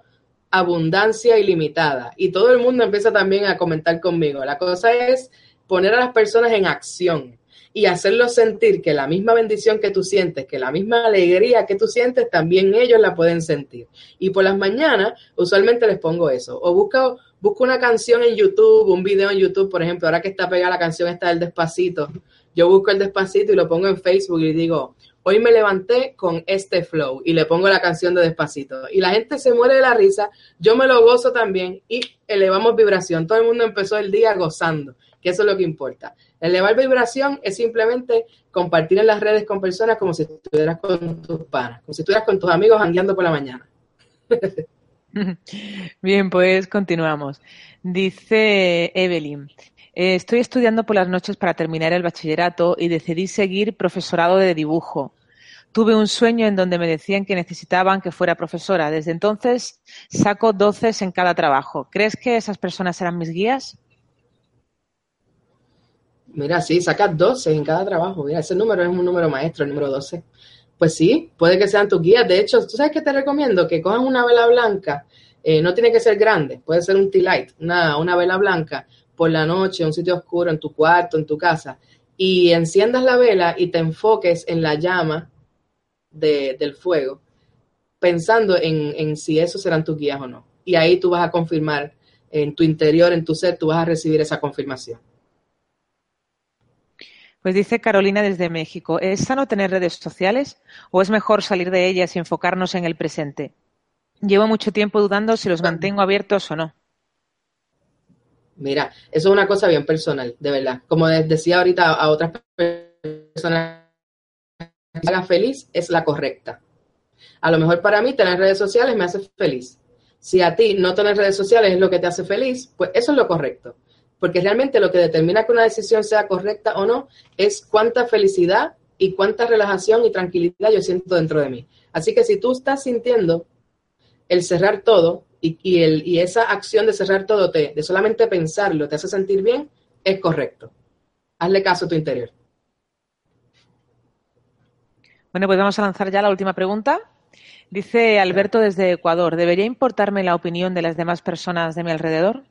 abundancia ilimitada. Y todo el mundo empieza también a comentar conmigo. La cosa es poner a las personas en acción y hacerlos sentir que la misma bendición que tú sientes, que la misma alegría que tú sientes, también ellos la pueden sentir. Y por las mañanas, usualmente les pongo eso. O busco busco una canción en YouTube, un video en YouTube, por ejemplo, ahora que está pegada la canción esta del despacito, yo busco el despacito y lo pongo en Facebook y digo, hoy me levanté con este flow y le pongo la canción de despacito. Y la gente se muere de la risa, yo me lo gozo también y elevamos vibración. Todo el mundo empezó el día gozando, que eso es lo que importa. Elevar vibración es simplemente compartir en las redes con personas como si estuvieras con tus panas, como si estuvieras con tus amigos andando por la mañana. Bien, pues continuamos. Dice Evelyn, eh, estoy estudiando por las noches para terminar el bachillerato y decidí seguir profesorado de dibujo. Tuve un sueño en donde me decían que necesitaban que fuera profesora. Desde entonces saco doces en cada trabajo. ¿Crees que esas personas serán mis guías? Mira, sí, sacas 12 en cada trabajo. Mira, ese número es un número maestro, el número 12. Pues sí, puede que sean tus guías. De hecho, ¿tú sabes qué te recomiendo? Que cojas una vela blanca. Eh, no tiene que ser grande, puede ser un tea light, una, una vela blanca por la noche, en un sitio oscuro, en tu cuarto, en tu casa, y enciendas la vela y te enfoques en la llama del fuego, pensando en, en si esos serán tus guías o no. Y ahí tú vas a confirmar en tu interior, en tu ser, tú vas a recibir esa confirmación. Pues dice Carolina desde México, ¿es sano tener redes sociales o es mejor salir de ellas y enfocarnos en el presente? Llevo mucho tiempo dudando si los mantengo abiertos o no. Mira, eso es una cosa bien personal, de verdad. Como decía ahorita a otras personas, que haga feliz es la correcta. A lo mejor para mí tener redes sociales me hace feliz. Si a ti no tener redes sociales es lo que te hace feliz, pues eso es lo correcto porque realmente lo que determina que una decisión sea correcta o no es cuánta felicidad y cuánta relajación y tranquilidad yo siento dentro de mí. Así que si tú estás sintiendo el cerrar todo y, el, y esa acción de cerrar todo, te, de solamente pensarlo, te hace sentir bien, es correcto. Hazle caso a tu interior. Bueno, pues vamos a lanzar ya la última pregunta. Dice Alberto desde Ecuador, ¿debería importarme la opinión de las demás personas de mi alrededor?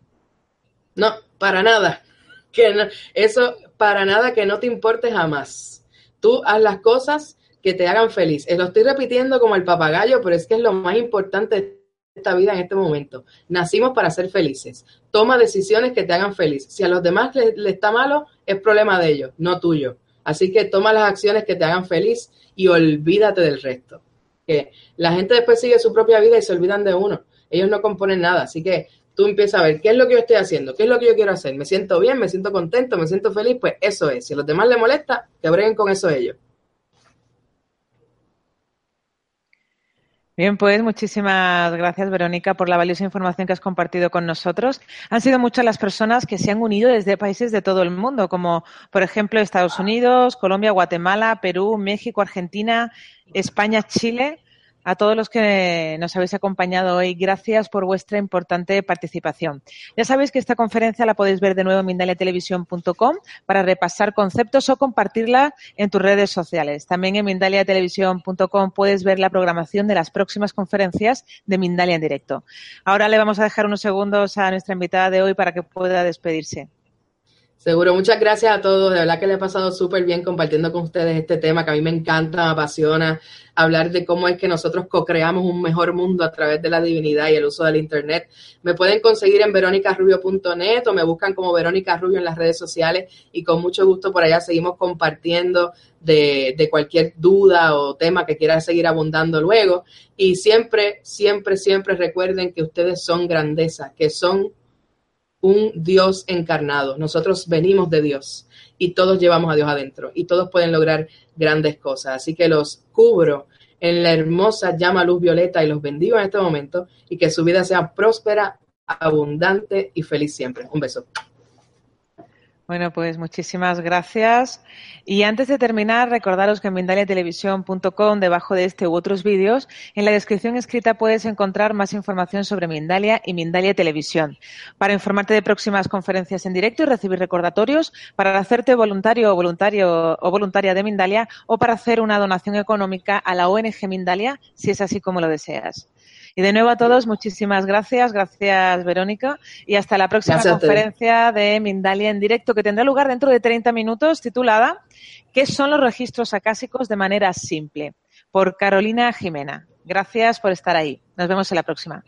No, para nada. Que eso para nada que no te importe jamás. Tú haz las cosas que te hagan feliz. Eh, lo estoy repitiendo como el papagayo, pero es que es lo más importante esta vida en este momento. Nacimos para ser felices. Toma decisiones que te hagan feliz. Si a los demás les, está malo, es problema de ellos, no tuyo. Así que toma las acciones que te hagan feliz y olvídate del resto. Que la gente después sigue su propia vida y se olvidan de uno. Ellos no componen nada. Así que tú empiezas a ver qué es lo que yo estoy haciendo, qué es lo que yo quiero hacer, me siento bien, me siento contento, me siento feliz, pues eso es. Si a los demás les molesta, que breguen con eso ellos. Bien, pues muchísimas gracias, Verónica, por la valiosa información que has compartido con nosotros. Han sido muchas las personas que se han unido desde países de todo el mundo, como por ejemplo Estados Unidos, Colombia, Guatemala, Perú, México, Argentina, España, Chile a todos los que nos habéis acompañado hoy. Gracias por vuestra importante participación. Ya sabéis que esta conferencia la podéis ver de nuevo en mindaliatelevisión.com para repasar conceptos o compartirla en tus redes sociales. También en mindaliatelevisión.com puedes ver la programación de las próximas conferencias de Mindalia en directo. Ahora le vamos a dejar unos segundos a nuestra invitada de hoy para que pueda despedirse. Seguro, muchas gracias a todos. De verdad que le he pasado súper bien compartiendo con ustedes este tema que a mí me encanta, me apasiona, hablar de cómo es que nosotros co-creamos un mejor mundo a través de la divinidad y el uso del Internet. Me pueden conseguir en veronicarubio.net o me buscan como Verónica Rubio en las redes sociales y con mucho gusto por allá seguimos compartiendo de, de cualquier duda o tema que quieran seguir abundando luego. Y siempre, siempre, siempre recuerden que ustedes son grandeza, que son un Dios encarnado. Nosotros venimos de Dios. y todos llevamos a Dios adentro y todos pueden lograr grandes cosas. Así que los cubro en la hermosa llama luz violeta y los bendigo en este momento y que su vida sea próspera, abundante y feliz siempre. Un beso. Bueno, pues muchísimas gracias. Y antes de terminar, recordaros que en mindaliatelevisión.com, debajo de este u otros vídeos, en la descripción escrita puedes encontrar más información sobre Mindalia y Mindalia Televisión. Para informarte de próximas conferencias en directo y recibir recordatorios, para hacerte voluntario o voluntario o voluntaria de Mindalia o para hacer una donación económica a la ONG Mindalia, si es así como lo deseas. Y de nuevo a todos, muchísimas gracias. Gracias, Verónica. Y hasta la próxima conferencia de Mindalia en directo que tendrá lugar dentro de 30 minutos titulada ¿Qué son los registros acásicos de manera simple? por Carolina Jimena. Gracias por estar ahí. Nos vemos en la próxima.